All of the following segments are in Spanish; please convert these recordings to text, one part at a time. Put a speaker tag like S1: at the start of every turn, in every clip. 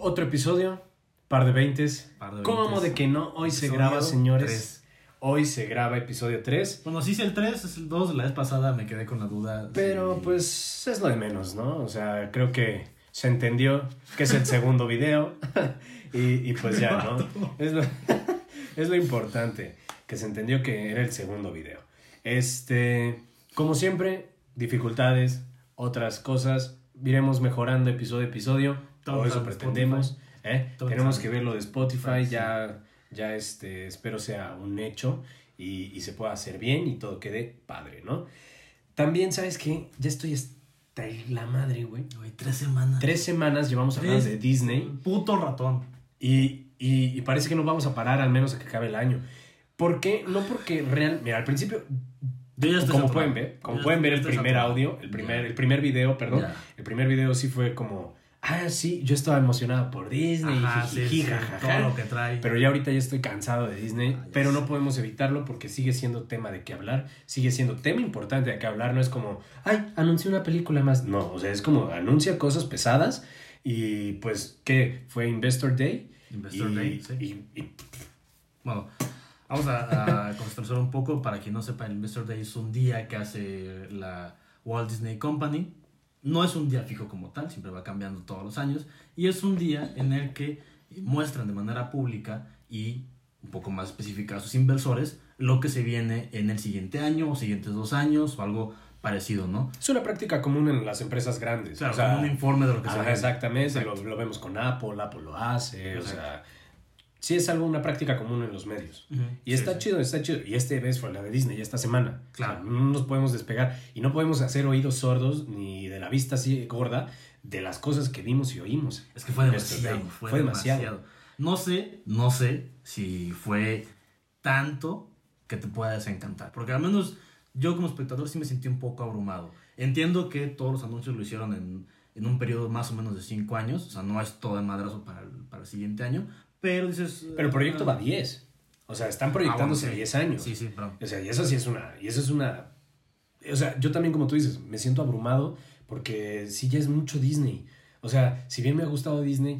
S1: Otro episodio, par de veintes. ¿Cómo de que no? Hoy se
S2: Episodio
S1: graba, señores.
S2: tres.
S1: Hoy se graba episodio 3.
S2: Bueno, sí es el 3, es el 2. La vez pasada me quedé con la duda.
S1: Pero
S2: si-
S1: pues es lo de menos, ¿no? O sea, creo que se entendió que es el segundo video. y, y pues ya, ¿no? Es lo, es lo importante, que se entendió que era el segundo video. Este, como siempre, dificultades, otras cosas. Iremos mejorando episodio a episodio. Todo eso pretendemos. ¿eh? Tenemos que ver lo de Spotify.
S2: Sí.
S1: Ya, ya este, espero sea un hecho y, y se pueda hacer bien y todo quede padre, ¿no? También, ¿sabes qué? Ya estoy hasta la madre, güey.
S2: Güey, tres semanas.
S1: Tres semanas llevamos hablando
S2: Tres.
S1: de Disney
S2: Puto ratón.
S1: y, y- y parece que no vamos a parar al menos a que acabe el año. ¿Por qué? No porque real... Mira, al principio,
S2: Yo ya estoy
S1: como
S2: saturado.
S1: pueden ver, como pueden ver el primer
S2: saturado.
S1: audio, el primer, el primer video, perdón, el primer video sí fue como, ah, sí, yo estaba emocionado por Disney,
S2: Ajá, sí, sí, todo lo que trae.
S1: Pero ya ahorita ya estoy cansado de Disney,
S2: Ah,
S1: pero no podemos evitarlo porque sigue siendo tema de qué hablar, sigue siendo tema importante de qué hablar, no es como, ay, anuncié una película más, no, o sea, es como anuncia cosas pesadas y pues, ¿qué? Fue Investor Day.
S2: Investor
S1: y,
S2: Day, sí.
S1: y- y-
S2: Bueno, vamos a, a un poco para quien no sepa, el Investor Day es un día que hace la Walt Disney Company. No es un día fijo como tal, siempre va cambiando todos los años. Y es un día en el que muestran de manera pública y un poco más específica a sus inversores lo que se viene en el siguiente año o siguientes dos años o algo parecido, ¿no?
S1: es una práctica común en las empresas grandes.
S2: Claro,
S1: o sea,
S2: como un informe de lo que se
S1: Ajá,
S2: viene.
S1: exactamente. Lo, lo vemos con Apple, Apple lo hace, o sea, sí es algo, una práctica común en los medios. Y
S2: sí,
S1: está
S2: sí.
S1: chido, está chido. Y este vez fue la de Disney, esta semana.
S2: Claro.
S1: O sea, no nos podemos despegar y no podemos hacer oídos sordos ni de la vista así gorda de las cosas que vimos y oímos.
S2: Es que fue
S1: Investor
S2: demasiado, fue,
S1: Fue
S2: demasiado.
S1: demasiado.
S2: No sé, no sé si fue tanto que te pueda desencantar. Porque al menos yo como espectador sí me sentí un poco abrumado. Entiendo que todos los anuncios lo hicieron en, en un periodo más o menos de 5 años. O sea, no es todo de madrazo para el, para el siguiente año. Pero dices...
S1: Pero el proyecto
S2: ah,
S1: va a 10. O sea, están
S2: ah, bueno,
S1: proyectándose
S2: sí.
S1: 10 años.
S2: Sí, sí, perdón.
S1: O sea, y eso sí es una. Y eso es una. O sea, yo también, como tú dices, me siento abrumado porque sí ya es mucho Disney. O sea, si bien me ha gustado Disney,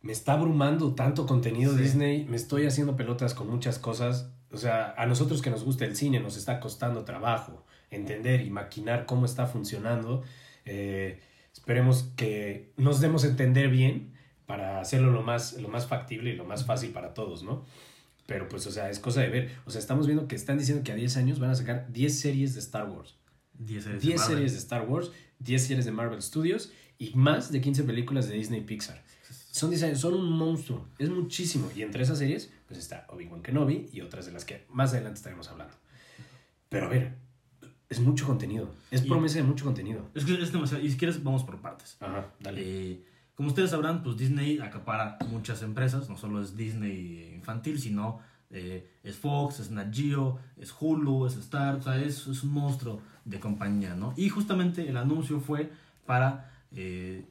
S1: me está abrumando tanto contenido
S2: Sí.
S1: Disney, me estoy haciendo pelotas con muchas cosas. O sea, a nosotros que nos gusta el cine nos está costando trabajo entender y maquinar cómo está funcionando. Eh, esperemos que nos demos a entender bien para hacerlo lo más, lo más factible y lo más fácil para todos, ¿no? Pero pues, o sea, es cosa de ver. O sea, estamos viendo que están diciendo que a 10 años van a sacar 10 series de Star Wars.
S2: 10 series de
S1: 10
S2: Marvel.
S1: series de Star Wars, 10 series de Marvel Studios y más de 15 películas de Disney Pixar. Son 10 años, son un monstruo. Es muchísimo. Y entre esas series, pues está Obi-Wan Kenobi y otras de las que más adelante estaremos hablando. Pero a ver, es mucho contenido. Es
S2: Y-
S1: promesa de mucho contenido.
S2: Es que es demasiado. Y si quieres, vamos por partes.
S1: Ajá, dale.
S2: Eh, como ustedes sabrán, pues Disney acapara muchas empresas, no solo es Disney infantil, sino eh, es Fox, es Nat Geo, es Hulu, es Star, o sea, es, un monstruo de compañía, ¿no? Y justamente el anuncio fue para eh,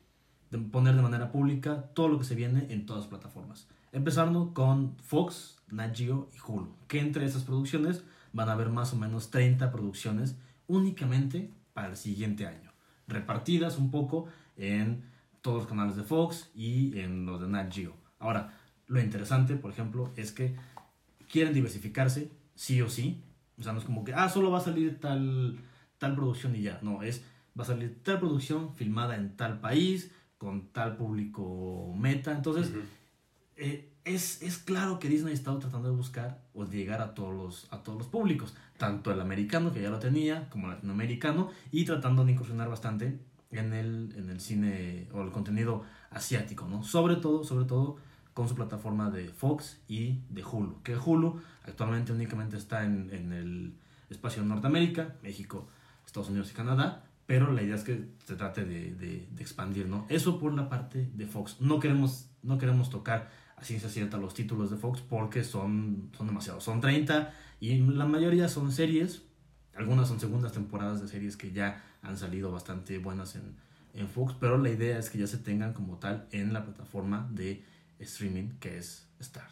S2: poner de manera pública todo lo que se viene en todas las plataformas. Empezando con Fox, Nat Geo y Hulu, que entre esas producciones van a haber más o menos 30 producciones únicamente para el siguiente año, repartidas un poco en todos los canales de Fox y en los de Nat Geo. Ahora, lo interesante, por ejemplo, es que quieren diversificarse, sí o sí. O sea, no es como que, ah, solo va a salir tal, tal producción y ya. No, es, va a salir tal producción filmada en tal país, con tal público meta. Entonces, eh, es, es claro que Disney ha estado tratando de buscar o de llegar a todos, los, a todos los públicos, tanto el americano, que ya lo tenía, como el latinoamericano, y tratando de incursionar bastante en el, en el cine o el contenido asiático, ¿no? Sobre todo, sobre todo con su plataforma de Fox y de Hulu, que Hulu actualmente únicamente está en, en el espacio de Norteamérica, México, Estados Unidos y Canadá, pero la idea es que se trate de, de- expandir, ¿no? Eso por la parte de Fox. No queremos, no queremos tocar a ciencia cierta los títulos de Fox porque son, son demasiados. Son 30 y la mayoría son series. Algunas son segundas temporadas de series que ya han salido bastante buenas en, en Fox, pero la idea es que ya se tengan como tal en la plataforma de streaming que es Star.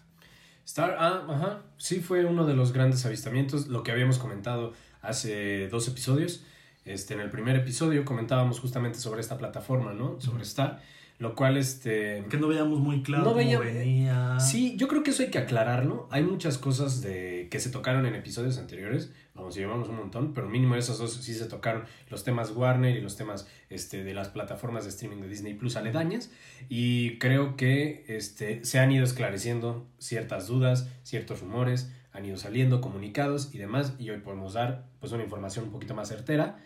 S1: Star, ah, ajá, sí fue uno de los grandes avistamientos, lo que habíamos comentado hace dos episodios, este, en el primer episodio comentábamos justamente sobre esta plataforma, ¿no? Sobre Star, lo cual, este...
S2: Que no veíamos muy claro
S1: No
S2: cómo
S1: veía-
S2: venía.
S1: Sí, yo creo que eso hay que aclararlo. Hay muchas cosas de que se tocaron en episodios anteriores. Vamos, llevamos un montón, pero mínimo esos dos sí se tocaron. Los temas Warner y los temas este, de las plataformas de streaming de Disney Plus aledañas. Y creo que este, se han ido esclareciendo ciertas dudas, ciertos rumores, han ido saliendo comunicados y demás. Y hoy podemos dar pues, una información un poquito más certera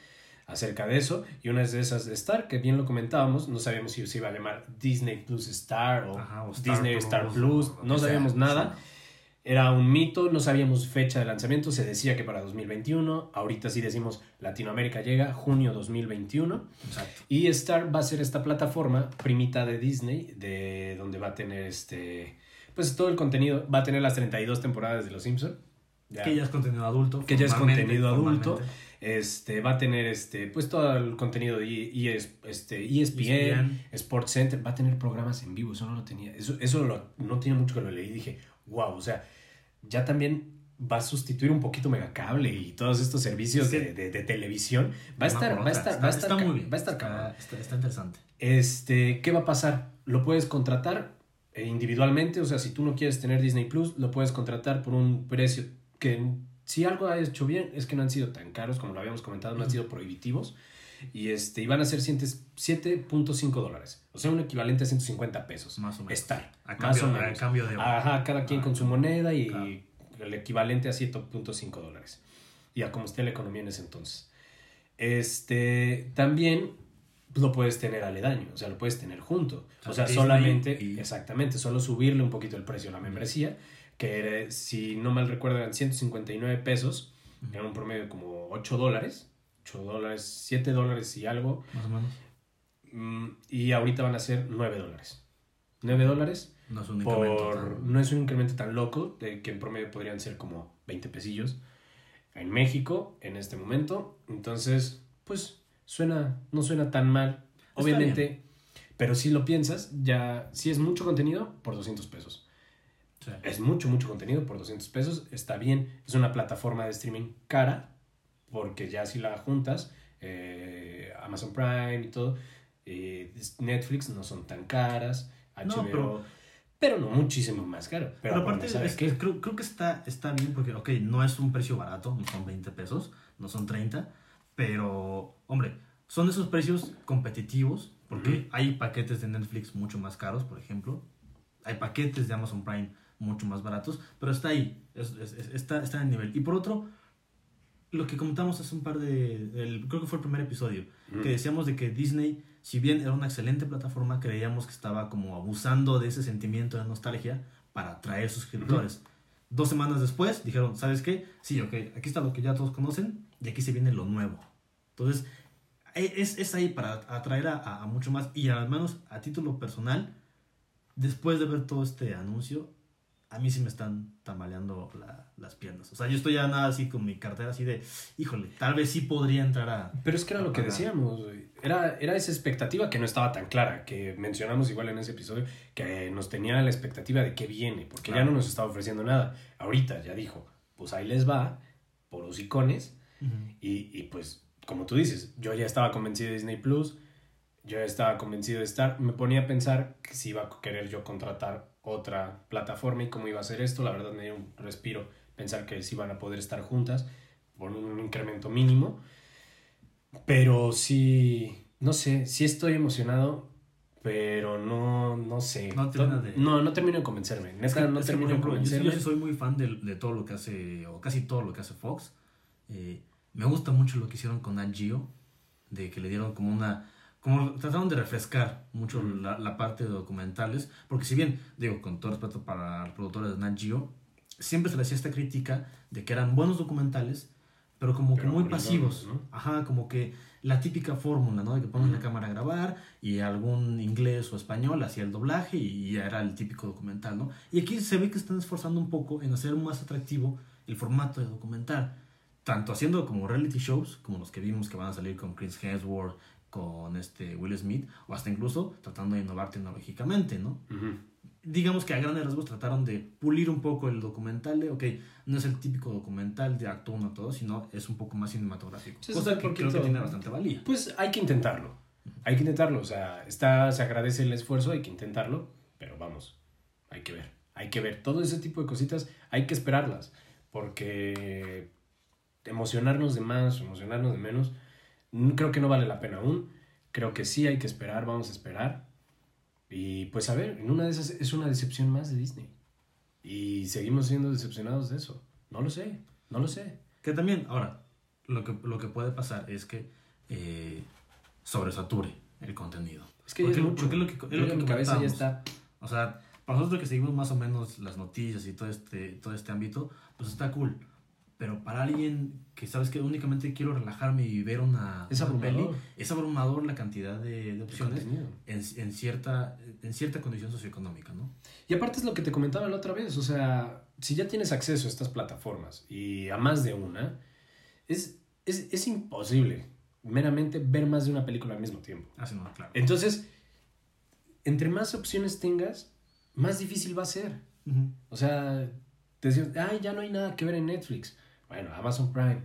S1: acerca de eso. Y una de esas de Star, que bien lo comentábamos, no sabíamos si se iba a llamar Disney Plus Star o,
S2: Ajá, o Star
S1: Disney
S2: Plus,
S1: Star Plus, no
S2: sea,
S1: sabíamos nada.
S2: sí.
S1: Era un mito, no sabíamos fecha de lanzamiento, se decía que para 2021, ahorita sí decimos Latinoamérica llega junio 2021
S2: Exacto.
S1: y Star va a ser esta plataforma primita de Disney de donde va a tener este pues todo el contenido, va a tener las 32 temporadas de Los Simpson. Ya.
S2: Que ya es contenido adulto.
S1: Que ya es contenido adulto. Este va a tener este pues todo el contenido de E- ES este ESPN,
S2: ESPN.
S1: Sports Center, va a tener programas en vivo, eso no lo tenía. Eso eso lo- no tiene mucho que lo leí, dije, "Wow, o sea, ya también va a sustituir un poquito Megacable y todos estos servicios de, de- de televisión. Va a estar, va a estar, va a estar,
S2: muy bien.
S1: va a estar
S2: está- está interesante.
S1: Este, ¿qué va a pasar? Lo puedes contratar eh, individualmente, o sea, si tú no quieres tener Disney Plus, lo puedes contratar por un precio que si algo ha hecho bien es que no han sido tan caros como lo habíamos comentado, no han sido prohibitivos. Y este, y van a ser 7.5 dólares, o sea, un equivalente a 150 pesos.
S2: Más o menos.
S1: Estar,
S2: A
S1: más
S2: cambio,
S1: o
S2: a
S1: menos.
S2: cambio de.
S1: Ajá, cada quien con su moneda y
S2: Claro.
S1: el equivalente a 7.5 dólares. Y a como esté la economía en ese entonces. Este, también lo puedes tener aledaño, o sea, lo puedes tener junto. O sea, solamente,
S2: y-
S1: exactamente, solo subirle un poquito el precio a la membresía, que era, si no mal recuerdo eran 159 pesos,
S2: Ujú.
S1: era un promedio de como 8 dólares, 8 dólares, 7 dólares y algo,
S2: Más o menos.
S1: mm, y ahorita van a ser 9 dólares. 9 dólares
S2: No es un incremento.
S1: por,
S2: tan-
S1: no es un incremento tan loco, de que en promedio podrían ser como 20 pesillos en México en este momento. Entonces, pues suena, no suena tan mal, obviamente, pero si lo piensas, ya, si es mucho contenido, por 200 pesos.
S2: Sí.
S1: Es mucho, mucho contenido por 200 pesos, está bien, es una plataforma de streaming cara, porque ya si la juntas, eh, Amazon Prime y todo, eh, Netflix no son tan caras, HBO,
S2: No,
S1: pero,
S2: pero-
S1: no muchísimo más caro. Pero,
S2: Pero, aparte,
S1: ¿sabes
S2: es-
S1: qué?
S2: creo, creo que está, está bien porque, ok, no es un precio barato, no son 20 pesos, no son 30, pero, hombre, son esos precios competitivos porque hay paquetes de Netflix mucho más caros, por ejemplo, hay paquetes de Amazon Prime mucho más baratos, pero está ahí, es- es- es- está, está en el nivel. Y por otro, lo que comentamos hace un par de, el- creo que fue el primer episodio, que decíamos de que Disney, si bien era una excelente plataforma, creíamos que estaba como abusando de ese sentimiento de nostalgia para atraer suscriptores. Dos semanas después dijeron, ¿sabes qué? Sí, ok, aquí está lo que ya todos conocen y aquí se viene lo nuevo. Entonces, e- es, es ahí para atraer a, a- a mucho más y al menos a título personal, después de ver todo este anuncio, a mí sí me están tambaleando la- las piernas. O sea, yo estoy ya nada así con mi cartera así de, híjole, tal vez sí podría entrar a...
S1: Pero es que era lo que decíamos. Era, era esa expectativa que no estaba tan clara, que mencionamos igual en ese episodio, que nos tenía la expectativa de qué viene, porque ya no nos estaba ofreciendo nada. Ahorita ya dijo, pues ahí les va, por los icones, y, y pues, como tú dices, yo ya estaba convencido de Disney Plus, yo ya estaba convencido de estar, me ponía a pensar que si iba a querer yo contratar otra plataforma y cómo iba a hacer esto, la verdad me dio un respiro pensar que sí van a poder estar juntas por un incremento mínimo, pero sí, no sé, sí estoy emocionado, pero no, no sé.
S2: No termina de-
S1: no, no termino de convencerme. Neta,
S2: Es que-
S1: no termino de
S2: ejemplo, yo,
S1: convencerme.
S2: yo sí soy muy fan de, de todo lo que hace, o casi todo lo que hace Fox. Eh, me gusta mucho lo que hicieron con Nat Geo, de que le dieron como una... Como trataron de refrescar mucho la, la parte de documentales, porque si bien, digo, con todo respeto para los productores de Nat Geo, siempre se le hacía esta crítica de que eran buenos documentales, pero como
S1: Pero
S2: que muy pasivos.
S1: ¿no?
S2: Ajá, como que la típica fórmula, ¿no? De que ponen la cámara a grabar y algún inglés o español hacía el doblaje y ya era el típico documental, ¿no? Y aquí se ve que están esforzando un poco en hacer más atractivo el formato de documental. Tanto haciendo como reality shows, como los que vimos que van a salir con Chris Hemsworth, con este Will Smith, o hasta incluso tratando de innovar tecnológicamente, ¿no? Digamos que a grandes rasgos trataron de pulir un poco el documental de, ok, no es el típico documental de acto uno todo, sino es un poco más cinematográfico.
S1: Sí,
S2: cosa que
S1: porque
S2: creo que tiene bastante valía.
S1: Pues hay que intentarlo. Hay que intentarlo. O sea, está, se agradece el esfuerzo, hay que intentarlo. Pero vamos, hay que ver. Hay que ver. Todo ese tipo de cositas hay que esperarlas. Porque emocionarnos de más, emocionarnos de menos, creo que no vale la pena aún. Creo que sí hay que esperar, vamos a esperar. Y pues a ver, en una de esas es una decepción más de Disney. Y seguimos siendo decepcionados de eso. No lo sé, no lo sé.
S2: Que también, ahora, lo que, lo que puede pasar es que eh, sobresature el contenido.
S1: Es que
S2: Porque-
S1: es mucho.
S2: porque es lo que- es lo
S1: en
S2: que
S1: mi cabeza ya está
S2: O sea, para nosotros que seguimos más o menos las noticias y todo este, todo este ámbito, pues está cool. Pero para alguien que sabes que únicamente quiero relajarme y ver una,
S1: Es
S2: una
S1: abrumador.
S2: es abrumador la cantidad de, opciones en, en, cierta, en cierta condición socioeconómica, ¿no?
S1: Y aparte es lo que te comentaba la otra vez, o sea, si ya tienes acceso a estas plataformas y a más de una, es, es, es imposible meramente ver más de una película al mismo tiempo.
S2: No, claro.
S1: Entonces, entre más opciones tengas, más difícil va a ser. O sea, te decían, ay, ya no hay nada que ver en Netflix. Bueno, Amazon Prime.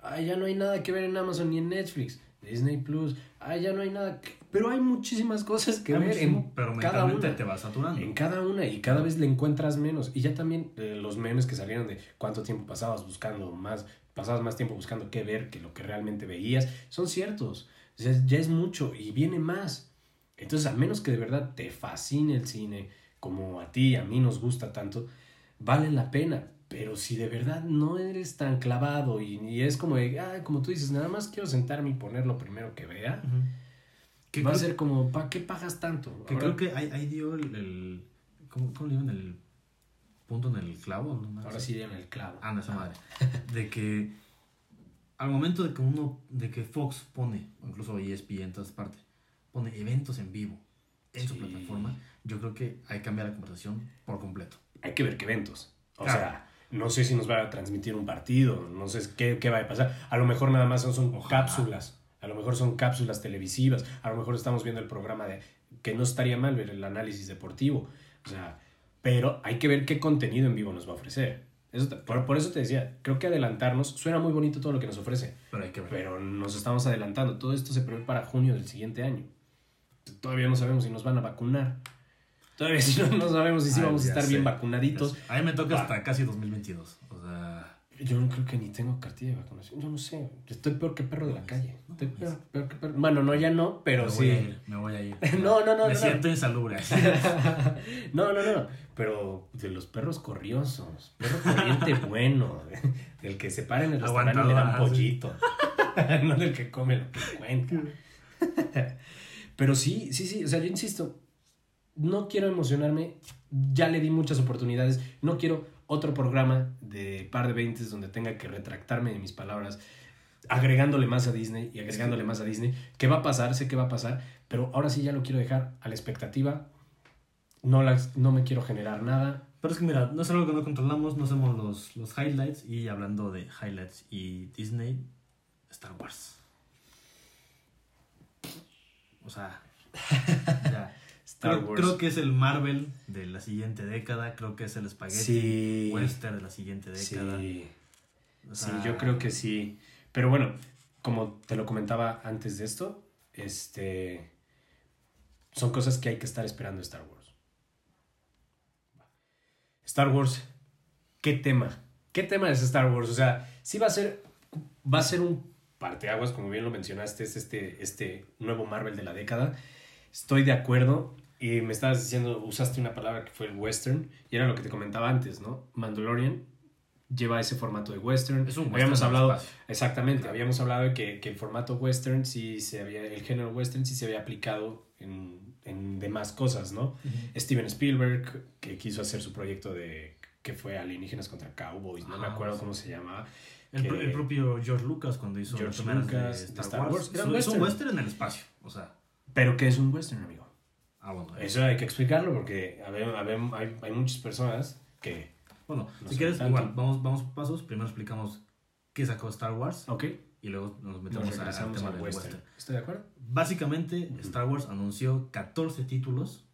S1: Ay, ya no hay nada que ver en Amazon ni en Netflix. Disney Plus. Ay, ya no hay nada. que- Pero hay muchísimas cosas que
S2: Hay
S1: ver en
S2: pero
S1: cada una.
S2: te va saturando.
S1: En cada una y cada vez le encuentras menos. Y ya también eh, los memes que salieron de cuánto tiempo pasabas buscando más, pasabas más tiempo buscando qué ver que lo que realmente veías, son ciertos. O sea, ya es mucho y viene más. Entonces, a menos que de verdad te fascine el cine, como a ti y a mí nos gusta tanto, vale la pena. Pero si de verdad no eres tan clavado y, y es como de, ah, como tú dices, nada más quiero sentarme y poner lo primero que vea,
S2: Ujú. Que
S1: va a ser como, ¿para qué pagas tanto?
S2: Que
S1: Ahora-
S2: creo que ahí, ahí dio el, el- ¿cómo, ¿Cómo le llaman? El punto en el clavo. ¿no?
S1: ahora sí dieron el clavo.
S2: Ah, no, esa madre. De que al momento de que uno, de que Fox pone, o incluso ESPN en todas partes, pone eventos en vivo en su plataforma, yo creo que hay que cambiar la conversación por completo.
S1: hay que ver qué eventos. O
S2: Claro.
S1: sea, no sé si nos va a transmitir un partido, no sé qué, qué va a pasar. A lo mejor nada más son, cápsulas, a lo mejor son cápsulas televisivas, a lo mejor estamos viendo el programa de que no estaría mal ver el análisis deportivo. O sea, pero hay que ver qué contenido en vivo nos va a ofrecer. Eso por, por eso te decía, creo que adelantarnos, suena muy bonito todo lo que nos ofrece,
S2: Pero hay que ver.
S1: pero nos estamos adelantando. Todo esto se prevé para junio del siguiente año. Todavía no sabemos si nos van a vacunar. Todavía si no, no sabemos si sí
S2: Ay,
S1: vamos a estar
S2: sé,
S1: bien vacunaditos.
S2: A mí me toca
S1: Va.
S2: hasta casi 2022. O sea,
S1: Yo no creo que ni tengo cartilla de vacunación. Yo no sé. Estoy peor que perro de la calle. Estoy peor, peor que perro. Bueno, no, ya no, pero
S2: me
S1: sí.
S2: voy a ir. Me voy a ir.
S1: No, no, no,
S2: Me
S1: no,
S2: siento insalubre.
S1: no, no, no. Pero de los perros corriosos. Perro corriente bueno. Del que se para en el restaurante y le dan pollito. no del que come lo que encuentra. Pero sí, sí, sí. O sea, yo insisto. No quiero emocionarme. Ya le di muchas oportunidades. No quiero otro programa de par de veintes donde tenga que retractarme de mis palabras. Agregándole más a Disney y agregándole más a Disney. ¿Qué va a pasar? Sé que va a pasar. Pero ahora sí ya lo quiero dejar a la expectativa. No, las, no me quiero generar nada.
S2: Pero es que mira, no es algo que no controlamos, no hacemos los, los highlights. Y hablando de highlights y Disney, Star Wars. O sea, ya.
S1: Star
S2: creo,
S1: Wars.
S2: creo que es el Marvel de la siguiente década, creo que es el Spaghetti
S1: Sí.
S2: Western de la siguiente década.
S1: Sí.
S2: O
S1: Sí,
S2: sea,
S1: yo creo que sí. Pero bueno, como te lo comentaba antes de esto, este son cosas que hay que estar esperando de Star Wars. Star Wars, ¿qué tema? ¿Qué tema es Star Wars? O sea, sí va a ser va a ser un parteaguas, como bien lo mencionaste, es este este nuevo Marvel de la década. Estoy de acuerdo y me estabas diciendo, usaste una palabra que fue el western y era lo que te comentaba antes, ¿no? Mandalorian lleva ese formato de western.
S2: Es un western
S1: Habíamos hablado. Exactamente, habíamos hablado de que, que el formato western sí se había, el género western sí se había aplicado en, en demás cosas, ¿no? Steven Spielberg, que quiso hacer su proyecto de, que fue Alienígenas contra Cowboys, no me
S2: Ah,
S1: acuerdo
S2: sí.
S1: cómo se llamaba.
S2: El,
S1: que-
S2: el propio George Lucas cuando hizo
S1: George Lucas,
S2: de Star,
S1: Star
S2: Wars.
S1: Wars,
S2: Es,
S1: era
S2: un- es un
S1: western.
S2: western en el espacio. O sea,
S1: Pero que es un western, amigo.
S2: Ah, bueno.
S1: Eso hay que explicarlo porque hay, hay muchas personas que...
S2: Bueno,
S1: No
S2: si quieres, igual, vamos, vamos pasos. Primero explicamos qué sacó Star Wars
S1: Ok,
S2: y luego nos metemos al tema del
S1: western.
S2: western.
S1: ¿Estoy de acuerdo?
S2: Básicamente, Star Wars anunció 14 títulos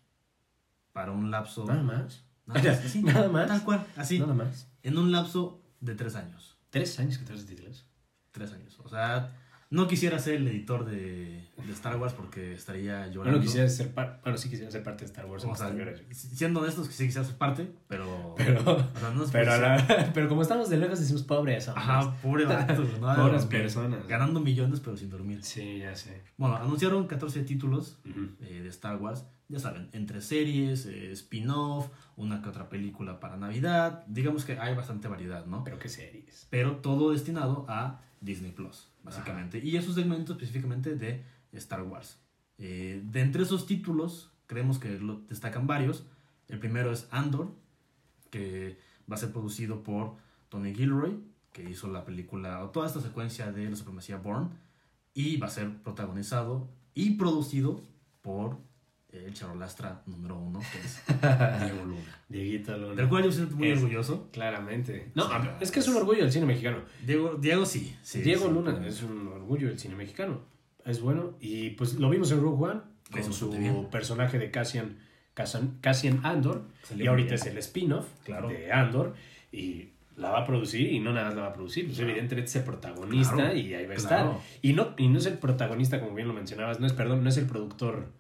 S2: para un lapso...
S1: Nada más.
S2: Nada más, así,
S1: Nada más.
S2: Tal cual, así.
S1: Nada más.
S2: En un lapso de tres años.
S1: Tres años que traes de títulos.
S2: Tres años. O sea, no quisiera ser el editor de, de Star Wars porque estaría llorando.
S1: no quisiera ser parte. Bueno, sí quisiera ser parte de Star Wars.
S2: O sea, siendo honestos, sí quisiera ser parte, pero...
S1: Pero,
S2: o sea, no es
S1: pero, la- pero como estamos de lejos, decimos pobres. somos.
S2: Ajá, pobre ¿no?
S1: Pobres personas.
S2: Ganando millones pero sin dormir.
S1: Sí, ya sé.
S2: Bueno, anunciaron 14 títulos
S1: Ujú.
S2: eh, de Star Wars. Ya saben, entre series, eh, spin-off, una que otra película para Navidad. Digamos que hay bastante variedad, ¿no?
S1: Pero qué series.
S2: Pero todo destinado a Disney Plus, básicamente. Y esos segmentos específicamente de Star Wars. Eh, de entre esos títulos, creemos que lo destacan varios. El primero es Andor, que va a ser producido por Tony Gilroy, que hizo la película o toda esta secuencia de la supremacía Bourne. Y va a ser protagonizado y producido por el charolastra número uno, que es Diego Luna.
S1: Dieguito Luna.
S2: Del cual yo siento muy
S1: Es-
S2: orgulloso.
S1: Claramente. No, es que es un orgullo del cine mexicano.
S2: Diego, Diego sí. sí
S1: Diego
S2: sí,
S1: Luna es un orgullo del cine mexicano. Es bueno. Y pues lo vimos en Rogue One con su personaje de Cassian, Cassian, Cassian Andor.
S2: Salió
S1: y ahorita es el spin-off
S2: Claro.
S1: de Andor. Y la va a producir y no nada más la va a producir. Pues
S2: Claro.
S1: evidentemente es el protagonista
S2: Claro,
S1: y ahí va a estar. Y no, y no es el protagonista, como bien lo mencionabas. No es, perdón, no es el productor.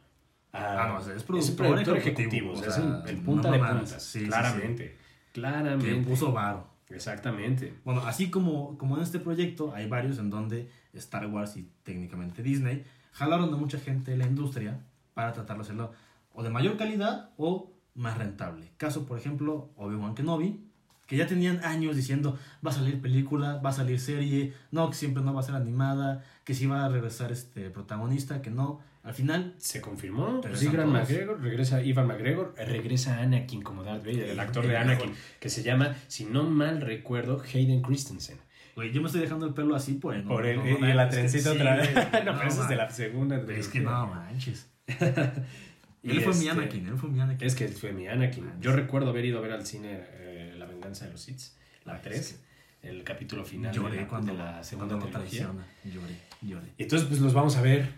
S2: Ah, no, o sea, es
S1: es
S2: productor
S1: el productor
S2: ejecutivo,
S1: ejecutivo.
S2: o
S1: o sea,
S2: sea,
S1: es el, el
S2: no
S1: punta de.
S2: Sí, sí,
S1: claramente. Claramente.
S2: Que puso varo.
S1: Exactamente.
S2: Bueno, así como, como en este proyecto, hay varios en donde Star Wars y técnicamente Disney jalaron a mucha gente de la industria para tratar de hacerlo o de mayor calidad o más rentable. Caso, por ejemplo, Obi-Wan Kenobi, que ya tenían años diciendo va a salir película, va a salir serie, no, que siempre no va a ser animada, que sí va a regresar este protagonista, que no. Al final,
S1: Se confirmó. Sí, Gran
S2: todos.
S1: McGregor, regresa Ivan McGregor, regresa Anakin como Darth Vader, el actor de Anakin, que se llama, si no mal recuerdo, Hayden Christensen.
S2: güey, yo me estoy dejando el pelo así, pues. no-
S1: Por el,
S2: no-
S1: y
S2: no-
S1: la trencita otra vez. no, pero eso es de la segunda.
S2: Es que no manches. Él fue mi
S1: este,
S2: Anakin, él fue mi Anakin.
S1: Es que él fue mi Anakin.
S2: Man,
S1: Yo recuerdo haber ido a ver al cine eh, La venganza de los Sith, la
S2: Ay,
S1: 3,
S2: es
S1: el capítulo final
S2: lloré
S1: de la,
S2: cuando,
S1: de la segunda
S2: cuando lo
S1: trilogía.
S2: Lloré, lloré.
S1: Y entonces, pues los vamos a ver.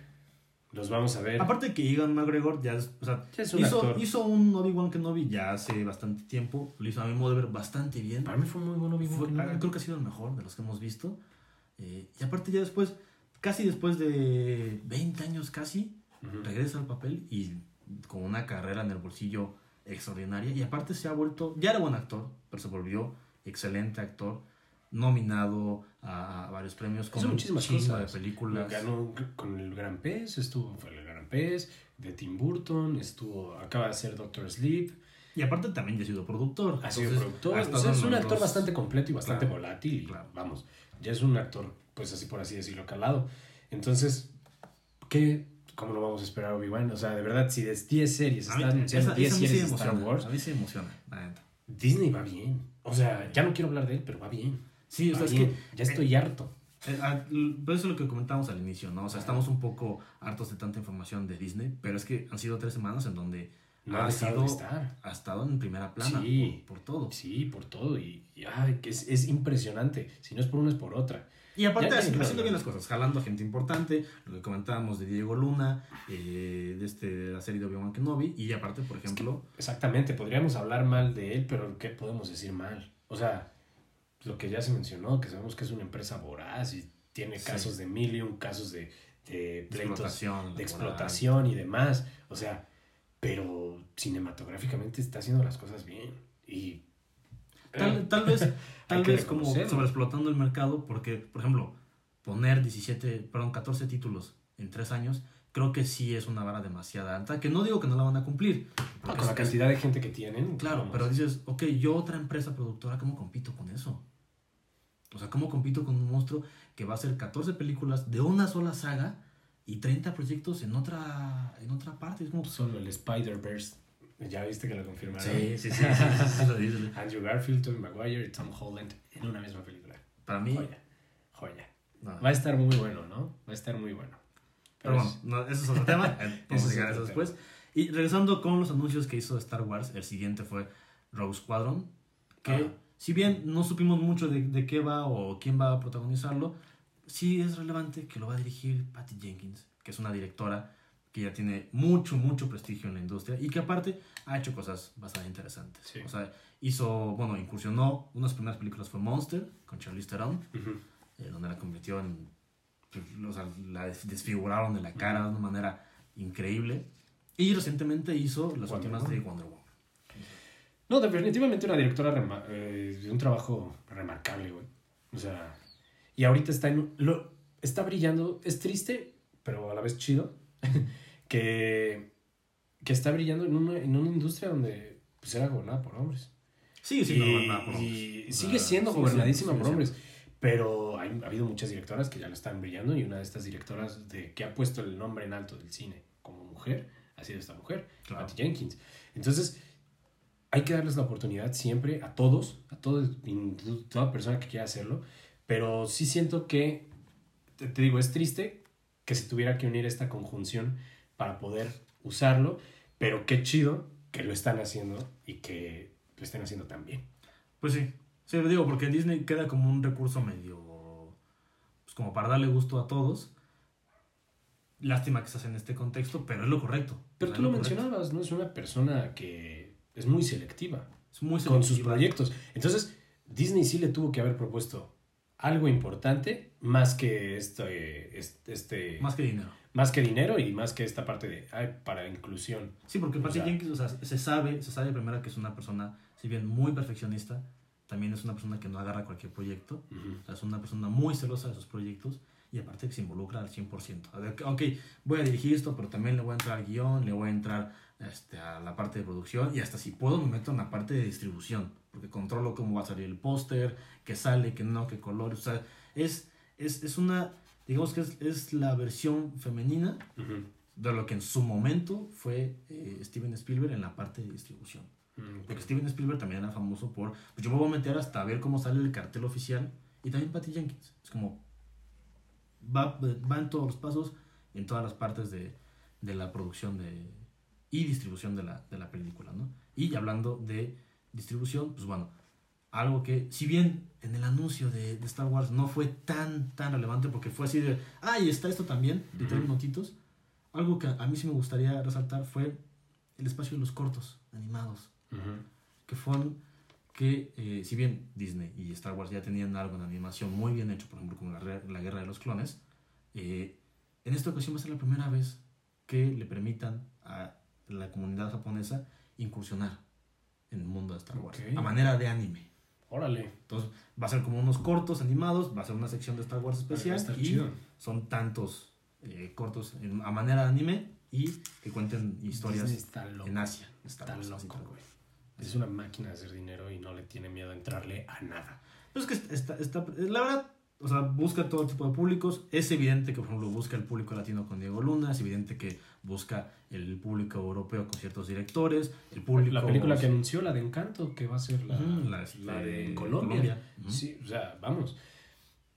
S1: Los vamos a ver.
S2: Aparte que Ivan McGregor ya, es- o sea,
S1: Ya es un
S2: hizo,
S1: actor.
S2: hizo un Obi-Wan Kenobi ya hace bastante tiempo. Lo hizo a mi modo de ver bastante bien.
S1: Para mí fue muy bueno Obi-Wan
S2: Fue-
S1: Kenobi.
S2: ah, creo que ha sido el mejor de los que hemos visto. Eh, y aparte ya después, casi después de 20 años casi,
S1: Ujú.
S2: regresa al papel y con una carrera en el bolsillo extraordinaria. Y aparte se ha vuelto, ya era buen actor, pero se volvió excelente actor, nominado a, a varios premios con
S1: muchísimas cosas.
S2: de películas.
S1: Ganó con el Gran Pez, estuvo fue el Gran Pez, de Tim Burton, estuvo, acaba de ser Doctor Sleep,
S2: Y aparte también ya ha sido productor.
S1: ha sido
S2: Entonces,
S1: productor,
S2: ha
S1: o
S2: estado
S1: sea, es
S2: en
S1: un actor bastante completo y bastante
S2: Claro.
S1: volátil,
S2: Claro.
S1: vamos, ya es un actor, pues así por así decirlo, calado. Entonces, ¿qué, cómo lo vamos a esperar Obi-Wan? O sea, de verdad, si de 10 series están anunciando
S2: esa-
S1: 10
S2: esa a mí sí
S1: series de Star Wars,
S2: A mí sí me emociona, la neta.
S1: Disney va bien. O sea, ya no quiero hablar de él, pero va bien.
S2: Sí, o sea, es que
S1: ya estoy harto.
S2: Eh, ah, l- Pero eso es lo que comentábamos al inicio, ¿no? O sea, estamos un poco hartos de tanta información de Disney, pero es que han sido tres semanas en donde
S1: No
S2: ha,
S1: ha
S2: sido,
S1: estar.
S2: ha estado en primera plana
S1: Sí.
S2: por, por todo.
S1: Sí, por todo. Y, y, ay, que es, es impresionante. Si no es por una, es por otra.
S2: Y aparte,
S1: Ya- ya
S2: haci-
S1: ni quiero
S2: haciendo bien las cosas, jalando a gente importante, lo que comentábamos de Diego Luna, eh, de, este, de la serie de Obi-Wan Kenobi, y aparte, por ejemplo,
S1: Exactamente, podríamos hablar mal de él, pero ¿qué podemos decir mal? O sea, lo que ya se mencionó, que sabemos que es una empresa voraz y tiene
S2: Sí.
S1: casos de million, casos de, de pleitos
S2: explotación.
S1: de explotación y demás. O sea, pero cinematográficamente está haciendo las cosas bien. Y.
S2: Tal, tal vez, tal vez como sobreexplotando el mercado, porque, por ejemplo, poner 17, perdón, 14 títulos en 3 años, creo que sí es una vara demasiado alta, que no digo que no la van a cumplir.
S1: Con la
S2: es-
S1: cantidad de gente que tienen.
S2: Claro,
S1: vamos.
S2: pero dices, ok, yo otra empresa productora, ¿cómo compito con eso? O sea, ¿cómo compito con un monstruo que va a hacer 14 películas de una sola saga y 30 proyectos en otra, en otra parte? Es como...
S1: Solo el Spider-Verse. Ya viste que lo confirmaron.
S2: Sí, sí, sí, sí, sí, sí, dice.
S1: Andrew Garfield, Tobey Maguire y Tom Holland en una misma película.
S2: Para mí...
S1: Joya. Joya.
S2: no.
S1: Va a estar muy bueno, ¿no? Va a estar muy bueno.
S2: Pero bueno, no, ese es otro tema. Vamos a llegar a eso después. Y regresando con los anuncios que hizo Star Wars, el siguiente fue Rogue Squadron, que
S1: Ajá.
S2: si bien no supimos mucho de, de qué va o quién va a protagonizarlo, sí es relevante que lo va a dirigir Patty Jenkins, que es una directora que ya tiene mucho, mucho prestigio en la industria y que aparte ha hecho cosas bastante interesantes.
S1: Sí.
S2: O sea, hizo, bueno, incursionó, una de las primeras películas fue Monster, con Charlize Theron,
S1: Ujú.
S2: eh, donde la convirtió en, pues, o sea, la des- desfiguraron de la cara de una manera increíble. Y recientemente hizo las
S1: Wonder
S2: últimas
S1: Woman.
S2: de Wonder Woman.
S1: No, definitivamente una directora eh, de un trabajo remarcable, güey. O sea, y ahorita está en lo está brillando, es triste, pero a la vez chido que que está brillando en una, en una industria donde pues era gobernada por hombres.
S2: Sigue
S1: Y,
S2: siendo gobernada por hombres.
S1: y
S2: O sea,
S1: sigue siendo
S2: sigue
S1: gobernadísima
S2: siendo-
S1: por hombres. Pero hay, ha habido muchas directoras que ya lo están brillando y una de estas directoras de, que ha puesto el nombre en alto del cine como mujer ha sido esta mujer,
S2: Claro.
S1: Patty Jenkins. Entonces, hay que darles la oportunidad siempre a todos, a todo, toda persona que quiera hacerlo, pero sí siento que, te, te digo, es triste que se tuviera que unir esta conjunción para poder usarlo, pero qué chido que lo están haciendo y que lo estén haciendo tan bien.
S2: Pues sí, sí, lo digo, porque Disney queda como un recurso medio, pues como para darle gusto a todos. Lástima que estás en este contexto, pero es lo correcto.
S1: Pero tú lo mencionabas, ¿no? Es una persona que es muy selectiva
S2: Es muy
S1: con sus
S2: selectiva.
S1: proyectos. Entonces, Disney sí le tuvo que haber propuesto algo importante más que este, este, este-
S2: Más que dinero.
S1: más que dinero y más que esta parte de ay, para inclusión.
S2: Sí, porque Patty Jenkins, o sea, se sabe, se sabe primero que es una persona, si bien muy perfeccionista, también es una persona que no agarra cualquier proyecto. O sea, es una persona muy celosa de sus proyectos y aparte que se involucra al 100%. A ver, ok, voy a dirigir esto, pero también le voy a entrar al guion, le voy a entrar este, a la parte de producción y hasta si puedo me meto en la parte de distribución, porque controlo cómo va a salir el póster, qué sale, qué no, qué color. O sea, es, es, es una, digamos que es, es la versión femenina de lo que en su momento fue eh, Steven Spielberg en la parte de distribución.
S1: Mm,
S2: Porque Steven Spielberg también era famoso por, pues yo me voy a meter hasta ver cómo sale el cartel oficial. Y también Patty Jenkins. Es como, va, va en todos los pasos, en todas las partes de, de la producción de, y distribución de la, de la película, ¿no? Y hablando de distribución, pues bueno, algo que, si bien en el anuncio de, de Star Wars no fue tan, tan relevante, porque fue así de, ah, y está esto también, de tres minutitos, algo que a mí sí me gustaría resaltar fue el espacio de los cortos animados Que fueron que, eh, si bien Disney y Star Wars ya tenían algo en animación muy bien hecho, por ejemplo, como la, la Guerra de los Clones, eh, en esta ocasión va a ser la primera vez que le permitan a la comunidad japonesa incursionar en el mundo de Star Wars,
S1: Ok.
S2: a manera de anime.
S1: Órale.
S2: Entonces, va a ser como unos cortos animados, va a ser una sección de Star Wars especial y
S1: chido.
S2: son tantos eh, cortos en- a manera de anime y que cuenten historias en Asia. Star
S1: Está
S2: Wars,
S1: loco. Es una máquina de hacer dinero y no le tiene miedo a entrarle a nada.
S2: Pues es que está, está- la verdad, o sea, busca todo tipo de públicos. Es evidente que, por ejemplo, busca el público latino con Diego Luna, es evidente que busca el público europeo con ciertos directores, el público...
S1: La película que anunció, la de Encanto, que va a ser la,
S2: la, este,
S1: la de
S2: Colombia.
S1: Sí, o sea, vamos.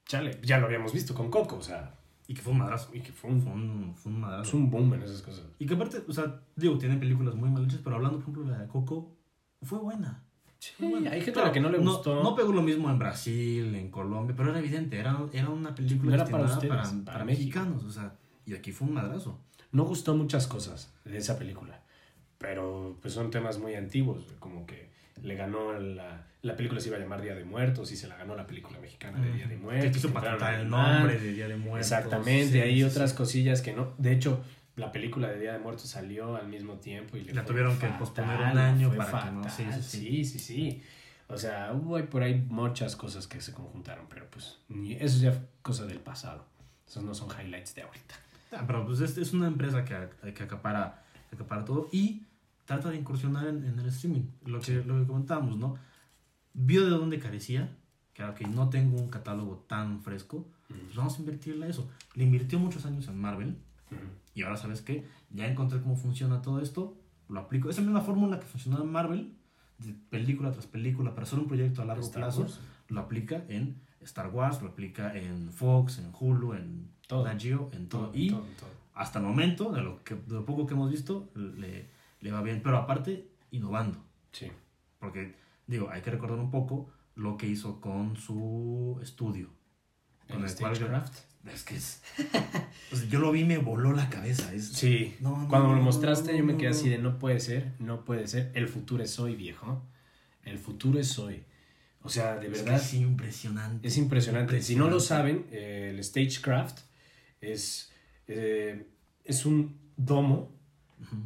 S1: Chale, ya lo habíamos visto con Coco, o sea,
S2: Y que fue un madrazo.
S1: y que fue un,
S2: Fue un, fue un madrazo.
S1: es un boom en esas cosas.
S2: Y que aparte, o sea, digo, tienen películas muy mal hechas, pero hablando, por ejemplo, de la de Coco, fue buena.
S1: Sí, hay gente a la que no le gustó.
S2: No, pegó lo mismo en Brasil, en Colombia, pero era evidente, era, era una película
S1: No era para ustedes,
S2: para,
S1: para
S2: para
S1: México.
S2: mexicanos, o sea, y aquí fue un madrazo.
S1: No gustó muchas cosas de esa película, pero pues son temas muy antiguos, como que le ganó la, la película se iba a llamar Día de Muertos y se la ganó la película mexicana de Día de Muertos.
S2: quiso
S1: que entraron
S2: patentar el nombre de Día de Muertos.
S1: Exactamente,
S2: Sí,
S1: hay
S2: sí,
S1: otras cosillas que no. De hecho, la película de Día de Muertos salió al mismo tiempo y le
S2: La tuvieron que
S1: fatal,
S2: posponer un año para que no- sí,
S1: fatal.
S2: sí,
S1: sí, sí, sí. O sea, hubo por ahí muchas cosas que se conjuntaron, pero pues eso ya fue cosa del pasado. Esos no son highlights de ahorita.
S2: Ah, pero pues es, es una empresa que, que acapara, que acapara todo y trata de incursionar en, en el streaming. Lo que, lo que comentábamos, ¿no? Vio de dónde carecía, que era que no tengo un catálogo tan fresco, pues vamos a invertirle a eso. Le invirtió muchos años en Marvel
S1: Ujú.
S2: Y ahora, ¿sabes qué? Ya encontré cómo funciona todo esto, lo aplico. Esa misma fórmula que funcionaba en Marvel, de película tras película, para hacer un proyecto a largo
S1: Star
S2: plazo,
S1: Wars.
S2: lo aplica en Star Wars, lo aplica en Fox, en Hulu, en
S1: Todo.
S2: Nat Geo, en todo.
S1: Todo,
S2: y
S1: todo.
S2: hasta el momento, de lo, que, de lo poco que hemos visto, le, le va bien. Pero aparte, innovando.
S1: Sí.
S2: Porque, digo, hay que recordar un poco lo que hizo con su estudio. Con
S1: El
S2: el cual,
S1: Stagecraft.
S2: Es que es. o sea, yo lo vi y me voló la cabeza. Es,
S1: Sí,
S2: No, no,
S1: cuando me lo mostraste
S2: no,
S1: yo me quedé así de no puede ser, no puede ser, el futuro es hoy, viejo. El futuro es hoy. O sea, de
S2: es que
S1: verdad
S2: es impresionante.
S1: es impresionante. Si no lo saben, eh, el Stagecraft es, eh, es un domo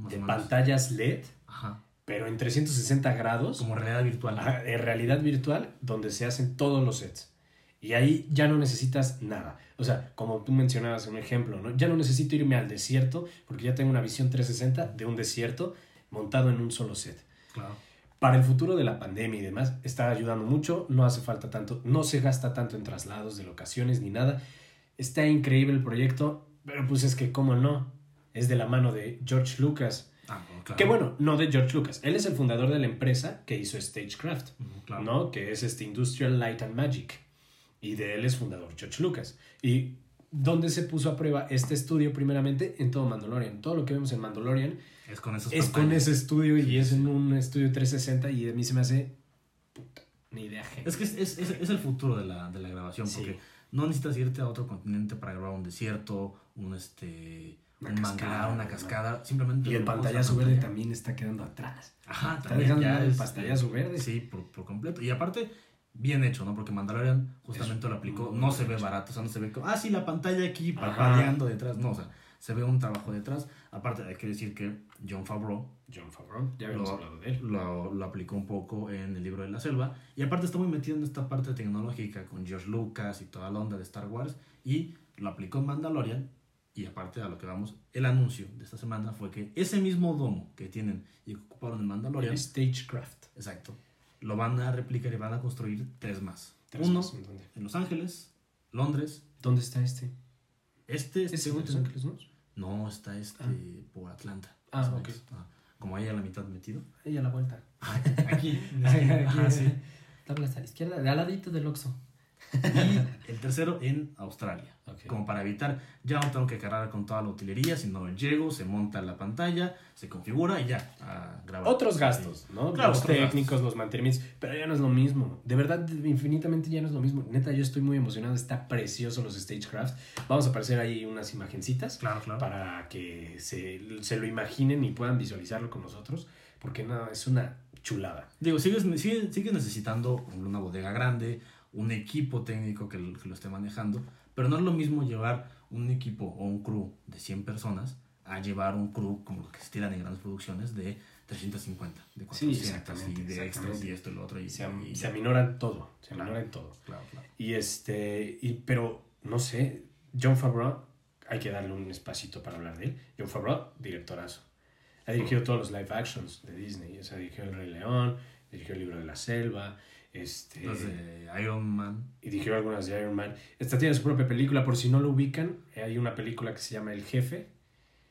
S1: de pantallas LED,
S2: Ajá.
S1: pero en 360 grados,
S2: Como realidad virtual.
S1: en realidad virtual, donde se hacen todos los sets. Y ahí ya no necesitas nada. O sea, como tú mencionabas en un ejemplo, ¿no? Ya no necesito irme al desierto porque ya tengo una visión 360 de un desierto montado en un solo set.
S2: Claro.
S1: Para el futuro de la pandemia y demás, está ayudando mucho. No hace falta tanto, no se gasta tanto en traslados de locaciones ni nada. Está increíble el proyecto, pero pues es que, ¿cómo no? Es de la mano de George Lucas.
S2: Ah, bueno, claro.
S1: Que bueno, no de George Lucas. Él es el fundador de la empresa que hizo Stagecraft.
S2: Claro.
S1: ¿no? Que es este Industrial Light and Magic. Y de él es fundador George Lucas. ¿Y dónde se puso a prueba este estudio primeramente? En todo Mandalorian. Todo lo que vemos en Mandalorian
S2: Es con esos
S1: es con ese estudio y es en un estudio 360 y a mí se me hace... Puta, ni idea. gente.
S2: Es que es, es, es- el futuro de la, de la grabación,
S1: Sí.
S2: porque no necesitas irte a otro continente para grabar un desierto, un este
S1: Una
S2: un
S1: cascada,
S2: manglar, una
S1: ¿no?
S2: cascada, simplemente
S1: Y el pantallazo
S2: pantalla.
S1: verde también está quedando atrás.
S2: Ajá,
S1: Está
S2: también
S1: dejando
S2: ya
S1: el
S2: es,
S1: pantallazo verde.
S2: Sí, por, por completo. Y aparte, bien hecho, ¿no? Porque Mandalorian justamente lo aplicó, no se ve
S1: hecho.
S2: barato, o sea, no se ve como, ah, sí, la pantalla aquí parpadeando detrás, no, o sea, se ve un trabajo detrás. Aparte, hay que decir que John Favreau
S1: John Favreau, ya habíamos
S2: Lo-
S1: hablado de él.
S2: lo, lo aplicó un poco en el libro de la selva. Y aparte está muy metido en esta parte tecnológica con George Lucas y toda la onda de Star Wars. Y lo aplicó en Mandalorian. Y aparte a lo que vamos, el anuncio de esta semana fue que ese mismo domo que tienen y que ocuparon en Mandalorian,
S1: El Stagecraft.
S2: exacto, lo van a replicar y van a construir tres más.
S1: Tres
S2: Uno
S1: más, ¿en dónde?
S2: en Los Ángeles, Londres.
S1: ¿Dónde está este?
S2: Este,
S1: ¿Este
S2: según
S1: en Los Ángeles, no?
S2: No, está este por Atlanta.
S1: Ah, ok.
S2: Ah, como ahí a la mitad metido.
S1: Ahí a la vuelta.
S2: Aquí.
S1: Aquí,
S2: Ajá, sí.
S1: Doblas a la izquierda, de al ladito del Oxxo.
S2: Y el tercero en Australia.
S1: Ok.
S2: Como para evitar, ya no tengo que cargar con toda la utilería, sino llego, se monta la pantalla, se configura y ya, a grabar.
S1: Otros gastos,
S2: Sí.
S1: ¿no?
S2: Claro,
S1: los técnicos,
S2: gastos.
S1: los mantenimientos, pero ya no es lo mismo. De verdad, infinitamente ya no es lo mismo. Neta, yo estoy muy emocionado. Está precioso los Stagecraft. Vamos a aparecer ahí unas imagencitas
S2: Claro, claro.
S1: para que se, se lo imaginen y puedan visualizarlo con nosotros, porque no, es una chulada.
S2: Digo, sigues, sigue- sigues necesitando una bodega grande, un equipo técnico que, lo- que lo esté manejando, pero no es lo mismo llevar un equipo o un crew de 100 personas a llevar un crew como los que se tiran en grandes producciones de 350, de 400
S1: exactamente,
S2: y de extras y esto y lo otro. Y,
S1: Se, am-
S2: y-
S1: se aminoran todo, se
S2: Claro.
S1: aminoran todo.
S2: Claro, claro.
S1: Y este, y, pero no sé, John Favreau, hay que darle un espacito para hablar de él. John Favreau, directorazo. Ha dirigido todos los live actions de Disney. O sea, dirigió El Rey León, dirigió El Libro de la Selva, este,
S2: Los de Iron Man.
S1: y dirigió algunas de Iron Man. Esta tiene su propia película, por si no lo ubican, hay una película que se llama El Jefe,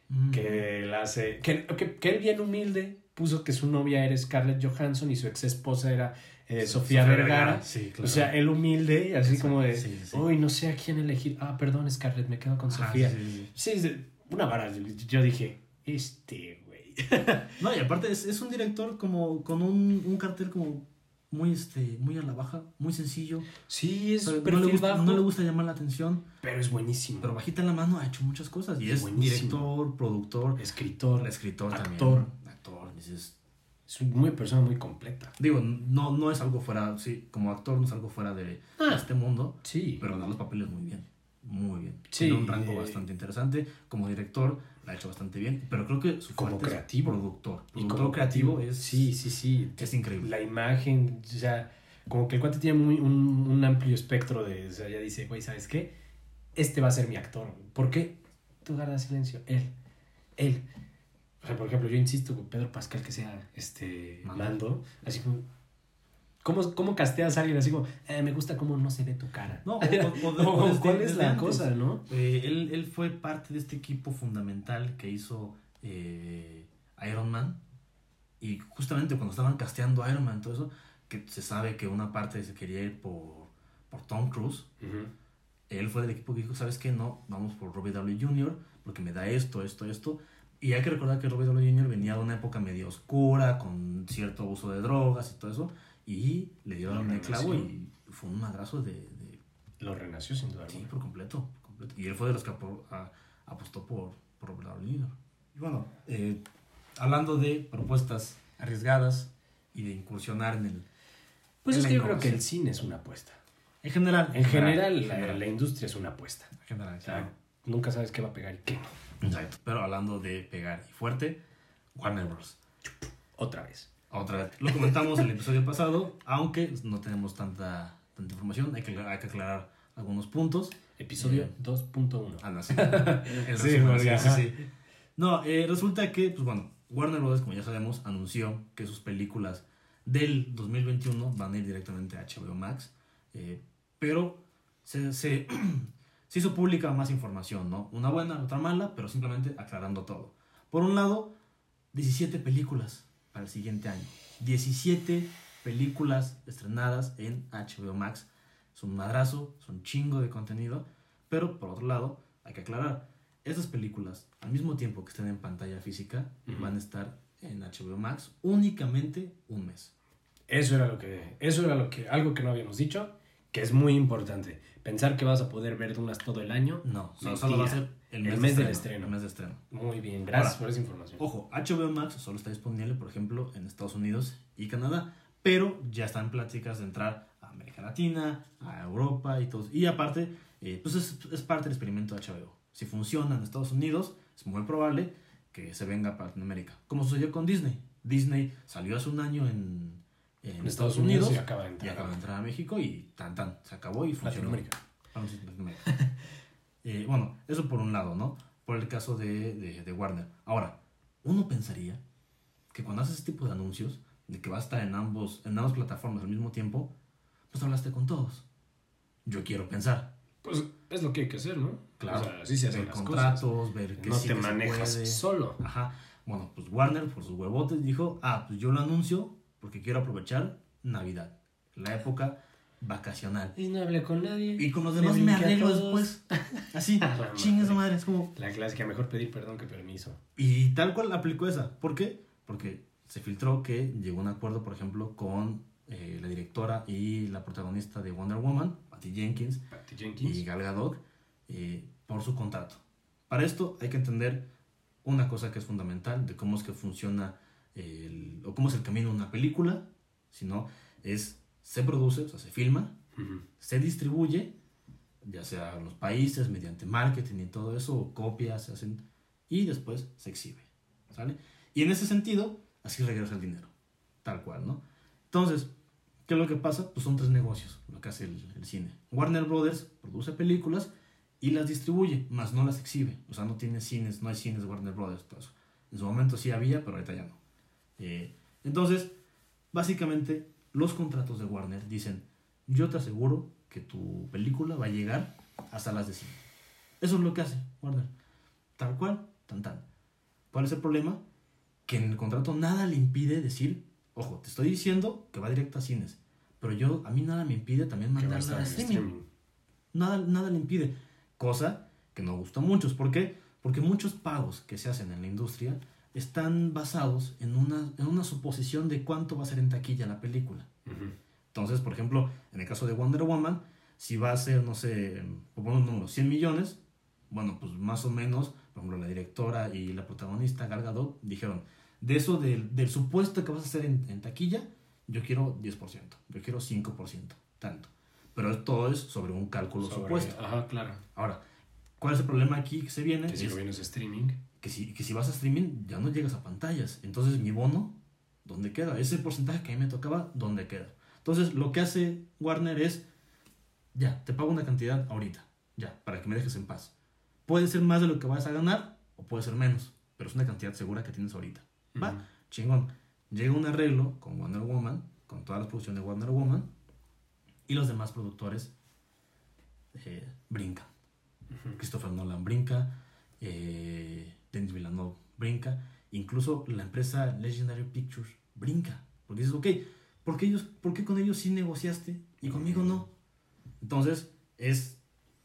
S2: Mm.
S1: que la hace, que, que, que él bien humilde puso que su novia era Scarlett Johansson y su ex esposa era eh, Sofía, Vergara.
S2: Sí, claro.
S1: O sea, él humilde, así
S2: Exacto,
S1: como de,
S2: sí, sí.
S1: uy, no sé a quién elegir. Ah, perdón, Scarlett, me quedo con
S2: Ajá,
S1: Sofía.
S2: sí,
S1: una vara. Yo dije, este, güey.
S2: No, y aparte es, es un director como con un, un cartel como muy este muy a la baja, muy sencillo.
S1: Sí, es
S2: Pero no, le gusta,
S1: bajo,
S2: no le gusta llamar la atención,
S1: pero es buenísimo.
S2: pero bajita en la mano ha hecho muchas cosas. Y es
S1: Buenísimo.
S2: director, productor,
S1: Escritor,
S2: escritor
S1: actor.
S2: también. Actor. Dices,
S1: es una persona muy completa.
S2: digo, no, no es algo fuera, sí, como actor no es algo fuera de
S1: Ah.
S2: este mundo,
S1: Sí,
S2: pero da los papeles muy bien. Muy bien.
S1: Sí,
S2: Tiene un rango
S1: eh,
S2: bastante interesante. Como director, la ha hecho bastante bien. Pero creo que su
S1: Como
S2: es
S1: creativo.
S2: productor.
S1: y
S2: Productor
S1: como
S2: creativo es,
S1: Sí, sí, sí.
S2: es increíble.
S1: La imagen, o sea, como que el cuate tiene muy, un, un amplio espectro de, o sea, ya dice, güey, ¿sabes qué? Este va a ser mi actor. ¿Por qué? Tú guardas silencio. Él. Él. O sea, por ejemplo, yo insisto con Pedro Pascal que sea este
S2: Mando.
S1: mando. Así como. ¿Cómo, cómo casteas a alguien así como, "Eh, me gusta cómo no se ve tu cara?
S2: No, o- o- o de-
S1: O
S2: o desde-
S1: ¿Cuál es la
S2: antes.
S1: cosa, no?
S2: Eh, él, él fue parte de este equipo fundamental que hizo eh, Iron Man. Y justamente cuando estaban casteando a Iron Man, todo eso, que se sabe que una parte se quería ir por, por Tom Cruise. Él fue del equipo que dijo, ¿sabes qué? No, vamos por Robbie W. Jr. porque me da esto, esto, esto. Y hay que recordar que Robbie W. Jr. venía de una época medio oscura, con cierto uso de drogas y todo eso. Y le dieron el clavo y fue un madrazo de... de
S1: Lo renació sin duda
S2: sí,
S1: alguna.
S2: por completo, por Y él fue de los que apostó por, por Robert Downey Jr. Y bueno, eh, hablando de propuestas arriesgadas y de incursionar en el...
S1: Pues es que yo creo que el cine es una apuesta.
S2: En general.
S1: En general, la, industria es una apuesta.
S2: En general,
S1: Nunca sabes qué va a pegar y qué
S2: no. Exacto. Pero hablando de pegar y fuerte, Warner Bros.
S1: Otra vez.
S2: Otra vez. Lo comentamos en el episodio pasado, aunque no tenemos tanta, tanta información, hay que, hay que aclarar algunos puntos.
S1: Episodio 2.1.
S2: Ah, no, sí. sí, sí, sí, No, eh, resulta que, pues bueno, Warner Bros., como ya sabemos, anunció que sus películas del 2021 van a ir directamente a HBO Max, eh, pero se, se, se, hizo pública más información, ¿no? Una buena, otra mala, pero simplemente aclarando todo. Por un lado, 17 películas para el siguiente año. 17 películas estrenadas en HBO Max. Es un madrazo, es un chingo de contenido, pero por otro lado, hay que aclarar, estas películas, al mismo tiempo que estén en pantalla física, van a estar en HBO Max únicamente un mes.
S1: Eso era lo que, eso era lo que, algo que no habíamos dicho, que es muy importante. Pensar que vas a poder ver unas todo el año.
S2: No, solo, va a ser el mes,
S1: de
S2: del
S1: estreno.
S2: El mes de estreno.
S1: Muy bien, gracias por esa información.
S2: Ojo, HBO Max solo está disponible, por ejemplo, en Estados Unidos y Canadá, pero ya están pláticas de entrar a América Latina, a Europa y todo. Y aparte, eh, pues es, es parte del experimento de HBO. Si funciona en Estados Unidos, es muy probable que se venga para Latinoamérica. Como sucedió con Disney. Disney salió hace un año en, en, Estados, Unidos, y acaba de entrar, a México y tan tan, se acabó y funcionó. Latinoamérica. eh, bueno, eso por un lado, ¿no? Por el caso de, de, de, Warner. Ahora, uno pensaría que cuando haces este tipo de anuncios, de que va a estar en, ambos, en ambas plataformas al mismo tiempo, pues hablaste con todos. Yo quiero pensar.
S1: Pues es lo que hay que hacer, ¿no?
S2: Claro. O sea, así se hacen ver contratos, ver que
S1: no te manejas solo.
S2: Ajá. Bueno, pues Warner, por sus huevotes, dijo, ah, pues yo lo anuncio porque quiero aprovechar Navidad, la época vacacional.
S1: Y no hablé con nadie.
S2: Y con los demás me, arreglo después. Así, chingue su madre, es como...
S1: La clásica, mejor pedir perdón que permiso.
S2: Y tal cual aplicó esa. ¿Por qué? Porque se filtró que llegó a un acuerdo, por ejemplo, con eh, la directora y la protagonista de Wonder Woman, Patty Jenkins, y Gal Gadot, eh, por su contrato. Para esto hay que entender una cosa que es fundamental de cómo es que funciona el, o cómo es el camino de una película, sino es se produce, o sea, se filma, se distribuye, ya sea en los países, mediante marketing y todo eso, copias, se hacen, y después se exhibe, ¿sale? Y en ese sentido, así regresa el dinero, tal cual, ¿no? Entonces, ¿qué es lo que pasa? Pues son tres negocios lo que hace el, cine. Warner Brothers produce películas y las distribuye, más no las exhibe. O sea, no tiene cines, no hay cines de Warner Brothers. En su momento sí había, pero ahorita ya no. Eh, entonces, básicamente, los contratos de Warner dicen, yo te aseguro que tu película va a llegar a salas de cine. Eso es lo que hace Warner. Tal cual, tan tan. ¿Cuál es el problema? Que en el contrato nada le impide decir, Ojo, te estoy diciendo que va directo a cines, pero yo, a mí nada me impide también mandarla a streaming. Nada, nada le impide. Cosa que no gusta a muchos. ¿Por qué? Porque muchos pagos que se hacen en la industria están basados en una, en una suposición de cuánto va a ser en taquilla la película. Entonces, por ejemplo, en el caso de Wonder Woman, si va a ser, no sé, por un número, 100 millones, bueno, pues más o menos, por ejemplo, la directora y la protagonista Gal Gadot dijeron, de eso del, del supuesto que vas a hacer en, taquilla, yo quiero 10%, yo quiero 5%, tanto. Pero todo es sobre un cálculo supuesto.
S1: Ajá, claro.
S2: Ahora, ¿cuál es el problema aquí que se viene?
S1: Que si lo vienes a streaming.
S2: Que si, que si vas a streaming ya no llegas a pantallas. Entonces mi bono, ¿dónde queda? Ese porcentaje que a mí me tocaba, ¿dónde queda? Entonces lo que hace Warner es, ya, te pago una cantidad ahorita, ya, para que me dejes en paz. Puede ser más de lo que vas a ganar o puede ser menos, pero es una cantidad segura que tienes ahorita. Va, chingón. Llega un arreglo con Wonder Woman, con todas las producciones de Wonder Woman, y los demás productores eh, brincan. Christopher Nolan brinca, eh, Denis brinca, incluso la empresa Legendary Pictures brinca. Porque dices, ok, ¿por qué, ellos, ¿por con ellos sí negociaste y conmigo no? Entonces, es,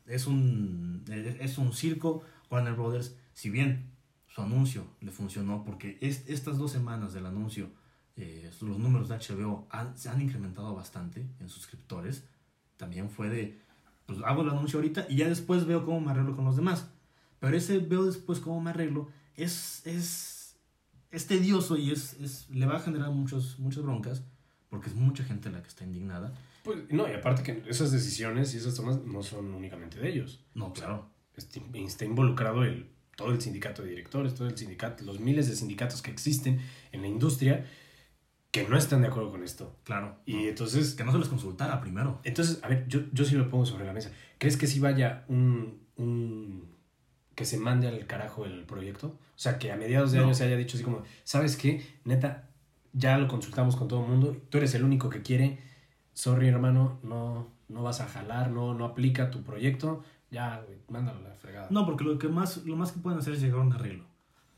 S2: es, un, es un circo. Warner Brothers, si bien su anuncio le funcionó porque estas dos semanas del anuncio eh, los números de HBO se han incrementado bastante en suscriptores. También fue de, pues hago el anuncio ahorita y ya después veo cómo me arreglo con los demás. Pero ese veo después cómo me arreglo es, es, es tedioso y es, es, le va a generar muchos, muchas broncas porque es mucha gente la que está indignada.
S1: Pues, no, y aparte que esas decisiones y esas tomas no son únicamente de ellos.
S2: No, claro.
S1: Está, está involucrado el, todo el sindicato de directores, todo el sindicato, los miles de sindicatos que existen en la industria que no están de acuerdo con esto.
S2: Claro.
S1: Y entonces...
S2: Que no se les consultara primero.
S1: Entonces, a ver, yo, yo sí lo pongo sobre la mesa. ¿Crees que si vaya un, un... que se mande al carajo el proyecto? O sea, que a mediados de
S2: No.
S1: año se haya dicho así como, ¿sabes qué? Neta, ya lo consultamos con todo el mundo, tú eres el único que quiere, sorry hermano, no, no vas a jalar, no, no aplica tu proyecto, ya, güey, mándalo a la fregada.
S2: No, porque lo que más, lo más que pueden hacer es llegar a un arreglo.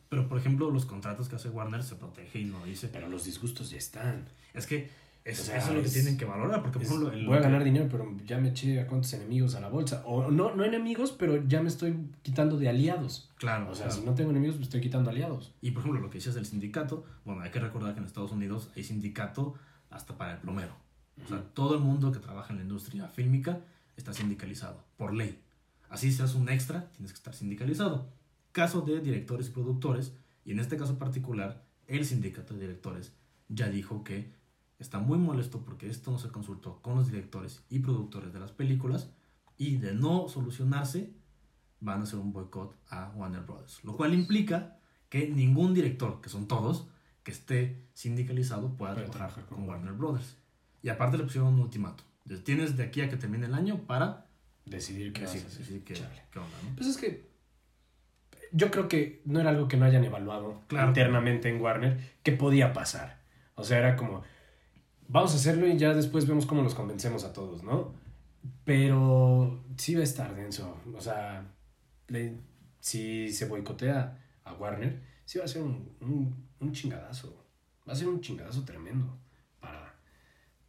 S2: Pero, por ejemplo, los contratos que hace Warner se protege y no dice.
S1: Pero los disgustos ya están.
S2: Es que es,
S1: O sea,
S2: eso es lo que tienen que valorar. Porque, por ejemplo,
S1: voy a
S2: lo que-
S1: ganar dinero, pero ya me eché a cuántos enemigos a la bolsa. O no, no enemigos, pero ya me estoy quitando de aliados.
S2: Claro,
S1: O sea,
S2: claro.
S1: si no tengo enemigos, me estoy quitando aliados.
S2: Y por ejemplo, lo que decías del sindicato, bueno, hay que recordar que en Estados Unidos hay sindicato hasta para el plomero. O sea, todo el mundo que trabaja en la industria fílmica está sindicalizado, por ley. Así seas un extra, tienes que estar sindicalizado. Caso de directores y productores, y en este caso particular, el sindicato de directores ya dijo que está muy molesto porque esto no se consultó con los directores y productores de las películas, y de no solucionarse, van a hacer un boicot a Warner Brothers. Lo cual implica que ningún director, que son todos, que esté sindicalizado pueda trabajar con
S1: con
S2: Warner Brothers. Y aparte le pusieron un ultimato. Entonces, Tienes de aquí a que termine el año para
S1: Decidir qué vas a
S2: decir,
S1: hacer.
S2: decir qué, qué onda, ¿no?
S1: Pues es que yo creo que no era algo que no hayan evaluado
S2: Claro.
S1: internamente en Warner que podía pasar. O sea, era como, vamos a hacerlo y ya después vemos cómo los convencemos a todos, ¿no? Pero sí va a estar denso. O sea, si se boicotea a Warner, sí va a ser un, un, chingadazo. Va a ser un chingadazo tremendo para,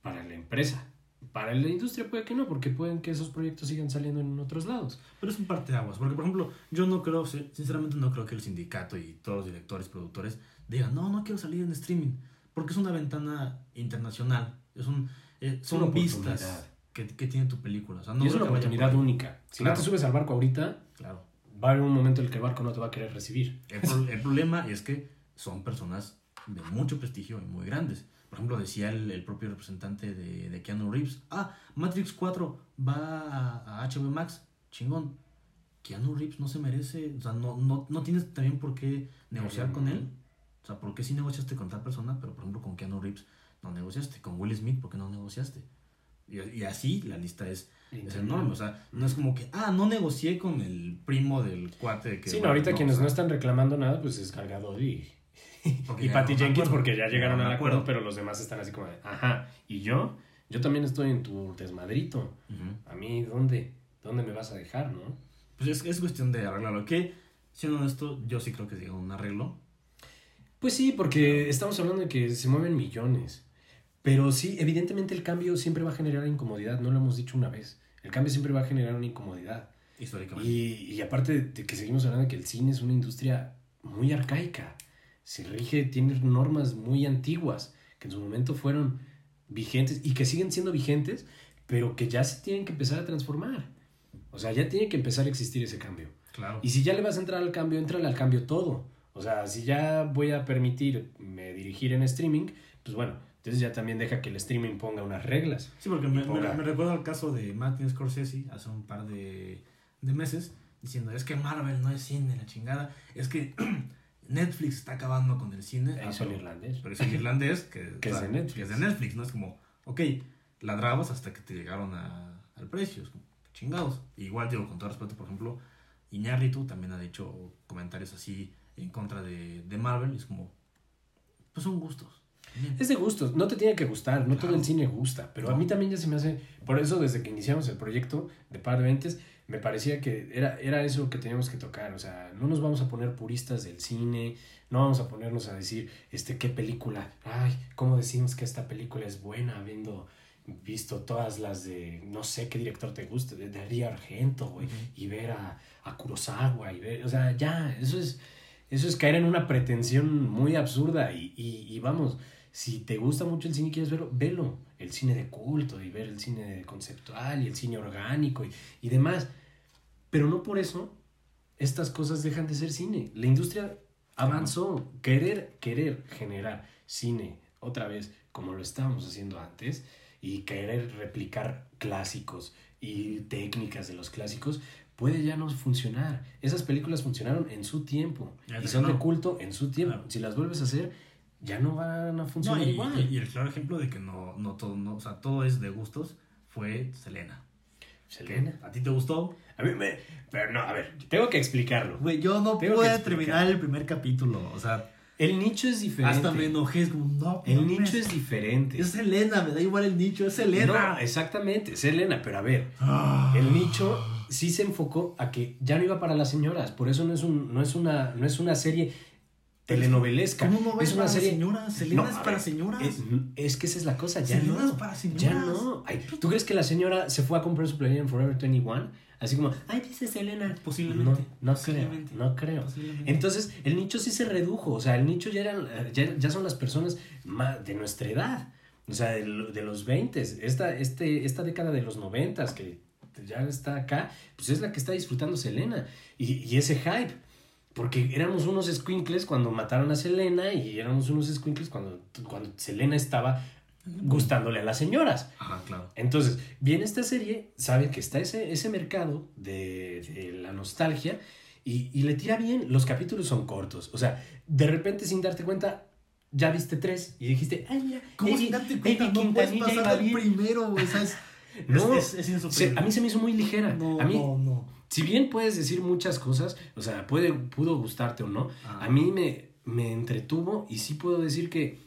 S1: para la empresa. Para la industria puede que no, porque pueden que esos proyectos sigan saliendo en otros lados.
S2: Pero es un parteaguas. Porque, por ejemplo, yo no creo, si- sinceramente no creo que el sindicato y todos los directores, productores digan, no, no quiero salir en streaming. Porque es una ventana internacional. Es un, eh, son vistas que, que tiene tu película. O sea, no
S1: y es una oportunidad única. Si
S2: Claro.
S1: no te subes al barco ahorita,
S2: Claro.
S1: va a haber un momento en el que el barco no te va a querer recibir.
S2: El, pro- el problema es que son personas de mucho prestigio y muy grandes. Por ejemplo, decía el, el propio representante de, de Keanu Reeves, ah, Matrix 4 va a, a HBO Max, chingón. Keanu Reeves no se merece, o sea, no, no, no tienes también por qué negociar con él. O sea, ¿por qué sí negociaste con tal persona, pero por ejemplo con Keanu Reeves no negociaste? Con Will Smith, ¿por qué no negociaste? Y, y así la lista es, es enorme. O sea, no es como que, ah, no negocié con el primo del cuate que...
S1: Sí, no, ahorita
S2: o
S1: quienes
S2: sea,
S1: no están reclamando nada, pues es Cargador y, y Patty Jenkins
S2: acuerdo.
S1: porque ya llegaron al acuerdo, pero los demás están así como de, ajá, y yo, yo también estoy en tu desmadrito.
S2: Ujú.
S1: A mí, ¿dónde? ¿Dónde me vas a dejar, no?
S2: Pues es, es cuestión de arreglarlo. Que, siendo honesto, yo sí creo que llega un arreglo.
S1: Pues sí, porque estamos hablando de que se mueven millones. Pero sí, evidentemente el cambio siempre va a generar incomodidad, no lo hemos dicho una vez. El cambio siempre va a generar una incomodidad.
S2: Históricamente.
S1: Y, y aparte de que seguimos hablando de que el cine es una industria muy arcaica, se rige, tiene normas muy antiguas que en su momento fueron vigentes y que siguen siendo vigentes, pero que ya se tienen que empezar a transformar. O sea, ya tiene que empezar a existir ese cambio.
S2: Claro.
S1: Y si ya le vas a entrar al cambio, entrale al cambio todo. O sea, si ya voy a permitirme dirigir en streaming, pues bueno, entonces ya también deja que el streaming ponga unas reglas.
S2: Sí, porque me,
S1: ponga-
S2: me, me recuerda al caso de Martin Scorsese hace un par de, de meses diciendo, es que Marvel no es cine, la chingada. Es que Netflix está acabando con el cine.
S1: Son
S2: pero-
S1: irlandés.
S2: Pero es el irlandés que,
S1: Que es de Netflix.
S2: que es de Netflix, ¿no? Es como, ok, ladrabas hasta que te llegaron a- al precio. Es como, chingados. Igual, digo, con todo respeto, por ejemplo, Iñárritu también ha dicho comentarios así en contra de, de Marvel. Y es como, pues son gustos.
S1: Es de gustos, no te tiene que gustar, no todo
S2: Claro.
S1: el cine gusta, pero a
S2: No.
S1: mí también ya se me hace, por eso desde que iniciamos el proyecto de Par de Ventes, me parecía que era, era eso que teníamos que tocar, o sea, no nos vamos a poner puristas del cine, no vamos a ponernos a decir, este, qué película, ay, ¿cómo decimos que esta película es buena habiendo visto todas las de, no sé qué director te guste, de Darío Argento, güey,
S2: Ujú.
S1: y ver a, a Kurosawa, y ver, o sea, ya, eso es, eso es caer en una pretensión muy absurda y, y, y vamos, Si te gusta mucho el cine y quieres verlo, velo. El cine de culto y ver el cine conceptual y el cine orgánico y, y demás. Pero no por eso estas cosas dejan de ser cine. La industria avanzó. Querer, querer generar cine otra vez como lo estábamos haciendo antes y querer replicar clásicos y técnicas de los clásicos puede ya no funcionar. Esas películas funcionaron en su tiempo
S2: Ya
S1: y son de culto en su tiempo.
S2: Claro.
S1: Si las vuelves a hacer, ya no van a funcionar
S2: No, y,
S1: igual.
S2: y- y el claro ejemplo de que no, no todo, no, o sea, todo es de gustos fue Selena.
S1: Selena.
S2: ¿A ti te gustó?
S1: A mí me... Pero no, a ver, tengo que explicarlo.
S2: Güey, yo no
S1: Tengo
S2: pude terminar el primer capítulo. O sea,
S1: El nicho es diferente.
S2: hasta me enojé. Es como, no,
S1: El nicho es diferente.
S2: Es Selena, me da igual el nicho, es Selena.
S1: No, exactamente, es Selena, pero a ver,
S2: Ah.
S1: el nicho sí se enfocó a que ya no iba para las señoras, por eso no es, un, no es, una, no es una serie telenovelesca.
S2: ¿Cómo no ves
S1: es una
S2: para
S1: serie...
S2: señoras? Selena
S1: No,
S2: es para
S1: ver,
S2: señoras.
S1: Es, es que esa es la cosa, ya
S2: Selena
S1: no.
S2: es para señoras.
S1: Ya no. Ay, ¿Tú crees que la señora se fue a comprar su playera en Forever 21? Así como, ay, dice Selena.
S2: Posiblemente.
S1: No, no creo,
S2: Posiblemente.
S1: no creo. Entonces, el nicho sí se redujo. O sea, el nicho ya, eran, ya, ya son las personas más de nuestra edad. O sea, de, de los 20. Esta, este, esta década de los 90 que ya está acá, pues es la que está disfrutando Selena. Y, y ese hype. Porque éramos unos squinkles cuando mataron a Selena y éramos unos squinkles cuando, cuando Selena estaba gustándole a las señoras.
S2: Ajá, claro.
S1: Entonces, viene esta serie, sabe que está ese, ese mercado de, de la nostalgia y, y le tira bien. Los capítulos son cortos. O sea, de repente sin darte cuenta, ya viste tres y dijiste, ay, mira,
S2: ¿Cómo
S1: Eddie-
S2: sin darte cuenta?
S1: Eddie
S2: No puedes pasar al
S1: bien".
S2: primero, ¿sabes?
S1: No,
S2: es, es, es
S1: Se-
S2: insufrible.
S1: a mí se me hizo muy ligera.
S2: No,
S1: a mí,
S2: no, no.
S1: si bien puedes decir muchas cosas, o sea, puede, pudo gustarte o no,
S2: Ah.
S1: a mí me, me entretuvo y sí puedo decir que,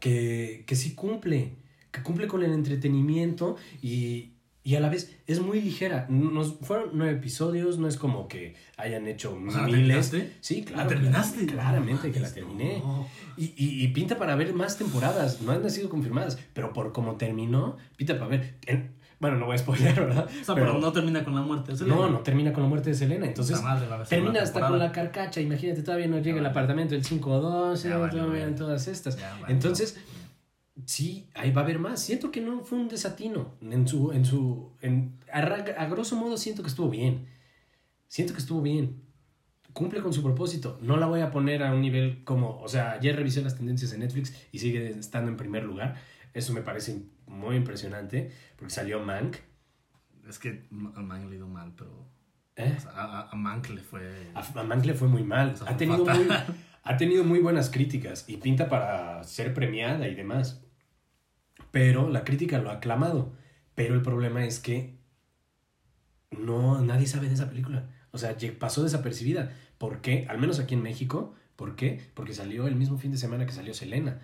S1: que, que sí cumple, que cumple con el entretenimiento y, y a la vez es muy ligera. Nos, fueron nueve episodios, no es como que hayan hecho
S2: O sea, ¿la
S1: miles.
S2: terminaste?
S1: Sí, claro.
S2: ¿La terminaste?
S1: Claramente
S2: No
S1: que la terminé.
S2: no.
S1: Y, y- y pinta para ver más temporadas. No han sido confirmadas, pero por como terminó, pinta para ver. En- bueno, no voy a spoiler, ¿verdad?
S2: O sea, pero, no termina con la muerte.
S1: no,
S2: Selena.
S1: no termina con la muerte de Selena. Entonces,
S2: madre,
S1: termina hasta con la carcacha. Imagínate, todavía no llega el apartamento del 512,
S2: Ya valió,
S1: todavía en todas estas. Entonces, sí, ahí va a haber más. Siento que no fue un desatino. En su, en su, en, a, grosso modo siento que estuvo bien. Siento que estuvo bien. Cumple con su propósito. No la voy a poner a un nivel como, o sea, ayer revisé las tendencias en Netflix y sigue estando en primer lugar. Eso me parece muy impresionante porque salió Mank.
S2: Es que a Mank le ido mal, pero.
S1: ¿Eh?
S2: o sea, a, a- Mank le fue.
S1: A, a Mank le fue muy mal.
S2: O sea,
S1: Ha tenido,
S2: fatal.
S1: muy, ha tenido muy buenas críticas y pinta para ser premiada y demás. Pero la crítica lo ha aclamado. Pero el problema es que no, nadie sabe de esa película. O sea, pasó desapercibida. ¿Por qué? Al menos aquí en México. ¿Por qué? Porque salió el mismo fin de semana que salió Selena.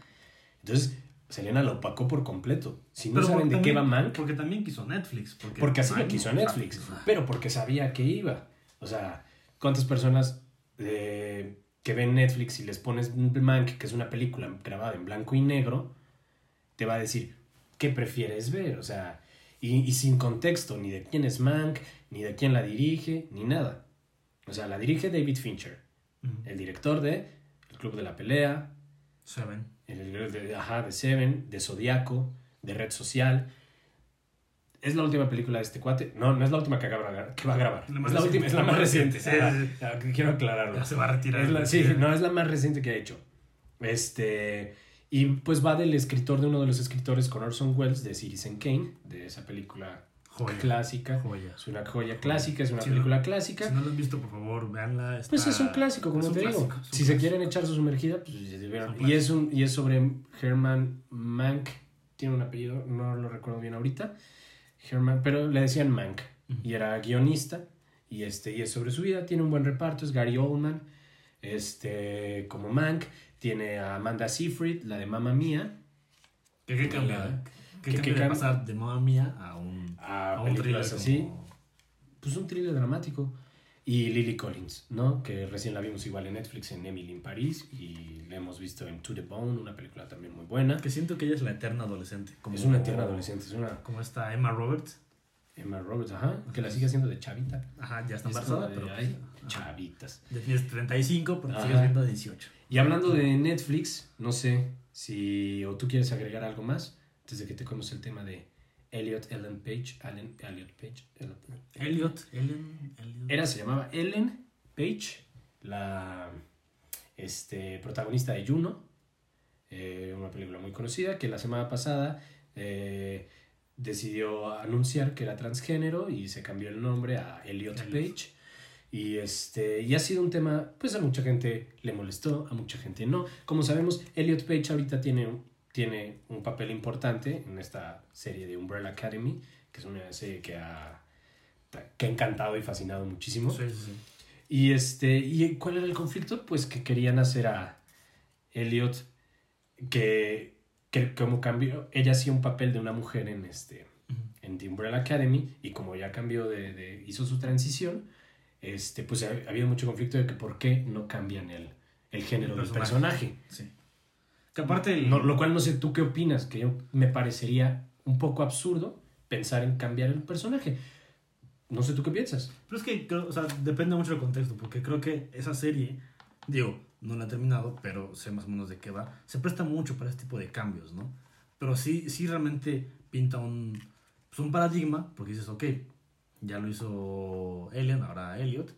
S1: Entonces, Selena lo opacó por completo. Si no
S2: Pero
S1: saben de qué va Mank,
S2: Porque también quiso Netflix. Porque,
S1: porque así lo quiso Netflix, pero porque sabía que iba. O sea, ¿cuántas personas eh, que ven Netflix y les pones Mank, que es una película grabada en blanco y negro, te va a decir, ¿qué prefieres ver? O sea, y, y sin contexto, ni de quién es Mank, ni de quién la dirige, ni nada. O sea, la dirige David Fincher,
S2: Ujú.
S1: el director de El Club de la Pelea,
S2: Seven.
S1: el, de, ajá, de Seven, de Zodiaco, de Red Social. ¿Es la última película de este cuate? No, no es la última que, acaba- que va a grabar.
S2: La
S1: es la última, es la más reciente.
S2: Sí, sí,
S1: ah, quiero aclararlo.
S2: Ya se va a retirar.
S1: Es la- Sí. no, es la más reciente que ha hecho. Este, y pues va del escritor de uno de los escritores con Orson Welles de Citizen Kane, de esa película
S2: Joya.
S1: clásica.
S2: Joya.
S1: Es una joya clásica, es una
S2: no.
S1: película clásica.
S2: Si no lo han visto, por favor, véanla. está-
S1: Pues es un clásico, como
S2: un
S1: te digo.
S2: clásico,
S1: Si se quieren echar su sumergida, pues ya se vieron. Y es, un, y es sobre Herman Mank. Tiene un apellido, no lo recuerdo bien ahorita. Herman, pero le decían Mank. Y era guionista. Y, este, y es sobre su vida. Tiene un buen reparto. Es Gary Oldman. Este, como Mank. Tiene a Amanda Seyfried, la de Mamma Mía.
S2: ¿Qué, qué cambia?
S1: La-
S2: ¿Qué,
S1: que-
S2: cambia de pasar de mamá mía a un,
S1: A,
S2: a un thriller
S1: así.
S2: como-
S1: Pues un thriller dramático. Y Lily Collins, ¿no? Que recién la vimos igual en Netflix en Emily in Paris. Y la hemos visto en To the Bone, una película también muy buena.
S2: Que siento que ella es la eterna adolescente. Como,
S1: Es una tierna adolescente, es una...
S2: Como esta Emma Roberts.
S1: Emma Roberts, ajá, que la sigue haciendo de chavita.
S2: Ajá, ya está
S1: Es
S2: embarazada,
S1: de,
S2: pero.
S1: ay, chavitas.
S2: Tienes 35, pero
S1: Ajá.
S2: sigues viendo 18.
S1: Y hablando de Netflix, no sé si o tú quieres agregar algo más antes de que te conoce el tema de Elliot Ellen Page, Allen Elliot Page.
S2: Elliot, Ellen, Elliot.
S1: Era, se llamaba Ellen Page, la este, protagonista de Juno, eh, una película muy conocida que la semana pasada eh, decidió anunciar que era transgénero y se cambió el nombre a Elliot
S2: Elliot.
S1: Page. Y, este, y ha sido un tema, pues a mucha gente le molestó, a mucha gente no. Como sabemos, Elliot Page ahorita tiene, un- tiene un papel importante en esta serie de Umbrella Academy, que es una serie que ha, que ha encantado y fascinado muchísimo.
S2: Sí, sí.
S1: Y este, ¿y cuál era el conflicto? Pues que querían hacer a Elliot que, que como cambió, ella hacía un papel de una mujer en este en The Umbrella Academy y como ya cambió de, de- hizo su transición, este pues ha, ha habido mucho conflicto de que por qué no cambian el, el género
S2: El
S1: del
S2: personaje. Sí. Que aparte, el-
S1: No, lo cual no sé tú qué opinas, que yo me parecería un poco absurdo pensar en cambiar el personaje. No sé tú qué piensas.
S2: Pero es que, o sea, depende mucho del contexto, porque creo que esa serie, digo, no la he terminado, pero sé más o menos de qué va, se presta mucho para este tipo de cambios, ¿no? Pero sí, sí realmente pinta un, pues un paradigma, porque dices, ok, ya lo hizo Ellen, ahora Elliot,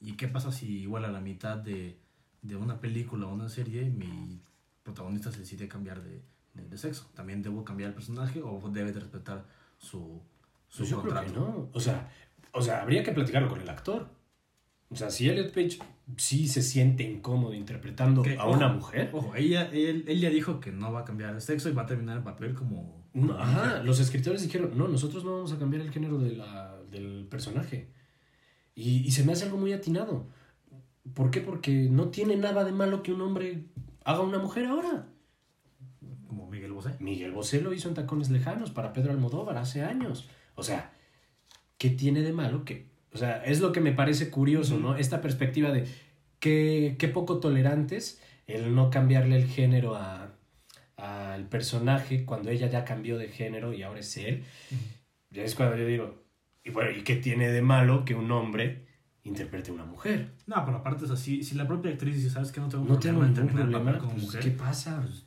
S2: ¿y qué pasa si igual a la mitad de, de una película o una serie mi protagonista se decide cambiar de, de- de sexo? ¿También debo cambiar el personaje o debe de respetar su, su
S1: Pues yo creo
S2: contrato?
S1: que no. O sea, o sea, habría que platicarlo con el actor. O sea, si Elliot Page sí se siente incómodo interpretando
S2: Que,
S1: a una mujer.
S2: Ojo, ella, él, ella dijo que no va a cambiar el sexo y va a terminar el papel como.
S1: no, ajá, los escritores dijeron, no, nosotros no vamos a cambiar el género de la- del personaje. Y, y se me hace algo muy atinado. ¿Por qué? Porque no tiene nada de malo que un hombre haga una mujer ahora.
S2: Como Miguel Bosé.
S1: Miguel Bosé lo hizo en Tacones Lejanos para Pedro Almodóvar hace años. O sea, ¿qué tiene de malo que... O sea, es lo que me parece curioso, ¿no? Esta perspectiva de qué, qué poco tolerantes el no cambiarle el género a al personaje cuando ella ya cambió de género y ahora es él. Ya es cuando yo digo, y bueno, ¿y qué tiene de malo que un hombre interprete a una mujer?
S2: No, pero aparte es así. Si la propia actriz dice, ¿sabes qué? No tengo
S1: No tengo
S2: problema en
S1: ningún
S2: terminar el
S1: problema.
S2: papel como
S1: pues,
S2: mujer.
S1: ¿Qué pasa?
S2: Pues,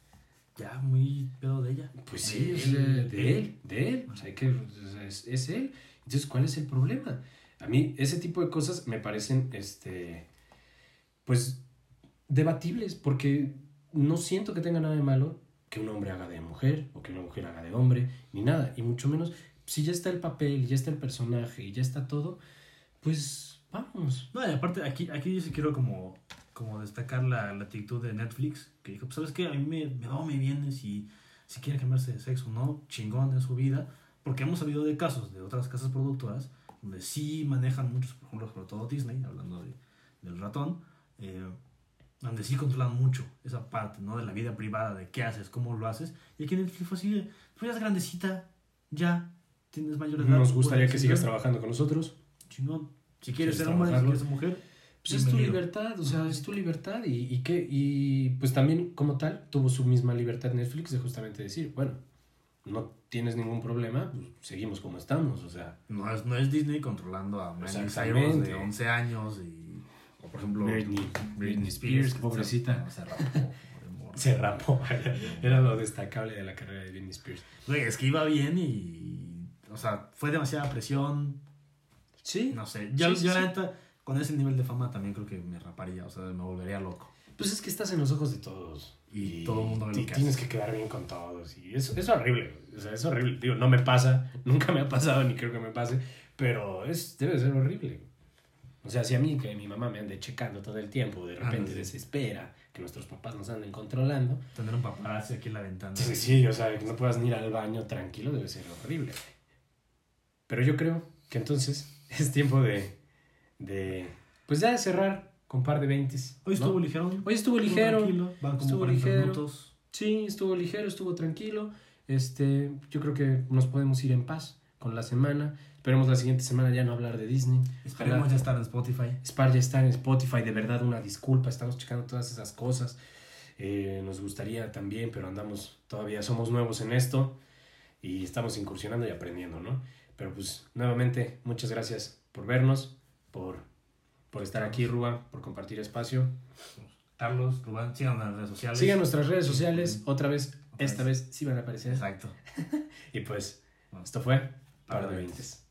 S2: ya, muy pedo de ella.
S1: Pues sí,
S2: De
S1: es
S2: él,
S1: de, él, de él. O sea, que es, es él. Entonces, ¿cuál es el problema? A mí, ese tipo de cosas me parecen, este, pues, debatibles, porque no siento que tenga nada de malo que un hombre haga de mujer o que una mujer haga de hombre, ni nada. Y mucho menos, si ya está el papel, ya está el personaje y ya está todo, pues, vamos.
S2: No, y aparte, aquí, aquí yo sí quiero como, como destacar la, la actitud de Netflix, que dijo, pues, ¿sabes qué? A mí me, me va o me viene si, si quiere cambiarse de sexo, ¿no? Chingón en su vida, porque hemos sabido de casos de otras casas productoras donde sí manejan muchos, por ejemplo, sobre todo Disney, hablando de, del ratón, eh, donde sí controlan mucho esa parte, ¿no? De la vida privada, de qué haces, cómo lo haces. Y aquí Netflix fue así, de, pues ya eres grandecita, ya tienes mayor edad.
S1: Nos gustaría que sigas trabajando con nosotros.
S2: Chingón. Si quieres
S1: ¿Quieres
S2: ser hombre, si quieres ser mujer,
S1: Pues es tu libertad, o sea, es tu libertad y, y que y pues también como tal tuvo su misma libertad Netflix de justamente decir, bueno, no tienes ningún problema, pues seguimos como estamos, o sea,
S2: No es, no es Disney controlando a Miley Cyrus de 11 años y... O por ejemplo...
S1: Britney- Britney Spears,
S2: que
S1: pobrecita.
S2: Se, se rapó,
S1: se rapó, era lo destacable de la carrera de Britney Spears.
S2: Güey, es que iba bien y... O sea, fue demasiada presión.
S1: Sí,
S2: No sé. Yo,
S1: Sí, sí,
S2: yo la
S1: sí.
S2: neta, con ese nivel de fama también creo que me raparía. O sea, me volvería loco.
S1: pues es que estás en los ojos de todos
S2: Y todo el mundo ve lo
S1: y
S2: que
S1: tienes que quedar bien con todos y es, es horrible, o sea, es horrible, digo, no me pasa, nunca me ha pasado ni creo que me pase, pero es, debe ser horrible. O sea, si a mí que mi mamá me ande checando todo el tiempo, de
S2: Ah,
S1: repente
S2: sí.
S1: desespera que nuestros papás nos anden controlando.
S2: Tener un paparazzi aquí en la ventana.
S1: Entonces, sí, o sea, que no puedas ni ir al baño tranquilo debe ser horrible. Pero yo creo que entonces es tiempo de, de pues ya de cerrar con par de veintes.
S2: Hoy
S1: ¿no?
S2: estuvo ligero.
S1: Hoy estuvo ligero.
S2: tranquilo, Van como
S1: estuvo
S2: 40
S1: ligero.
S2: minutos.
S1: Sí, estuvo ligero, estuvo tranquilo. Este, yo creo que nos podemos ir en paz con la semana. Esperemos la siguiente semana ya no hablar de Disney.
S2: Esperemos
S1: Ojalá-
S2: ya estar en Spotify.
S1: Spar ya está en Spotify, de verdad una disculpa, estamos checando todas esas cosas. Eh, nos gustaría también, pero andamos, todavía somos nuevos en esto y estamos incursionando y aprendiendo, ¿no? Pero pues nuevamente, muchas gracias por vernos, por, por estar aquí, Rubén, por compartir espacio.
S2: Carlos, Rubén, sigan las redes sociales.
S1: Sigan nuestras redes sociales, otra vez, esta vez sí van a aparecer.
S2: Exacto.
S1: Y pues, esto fue Par de Veintes.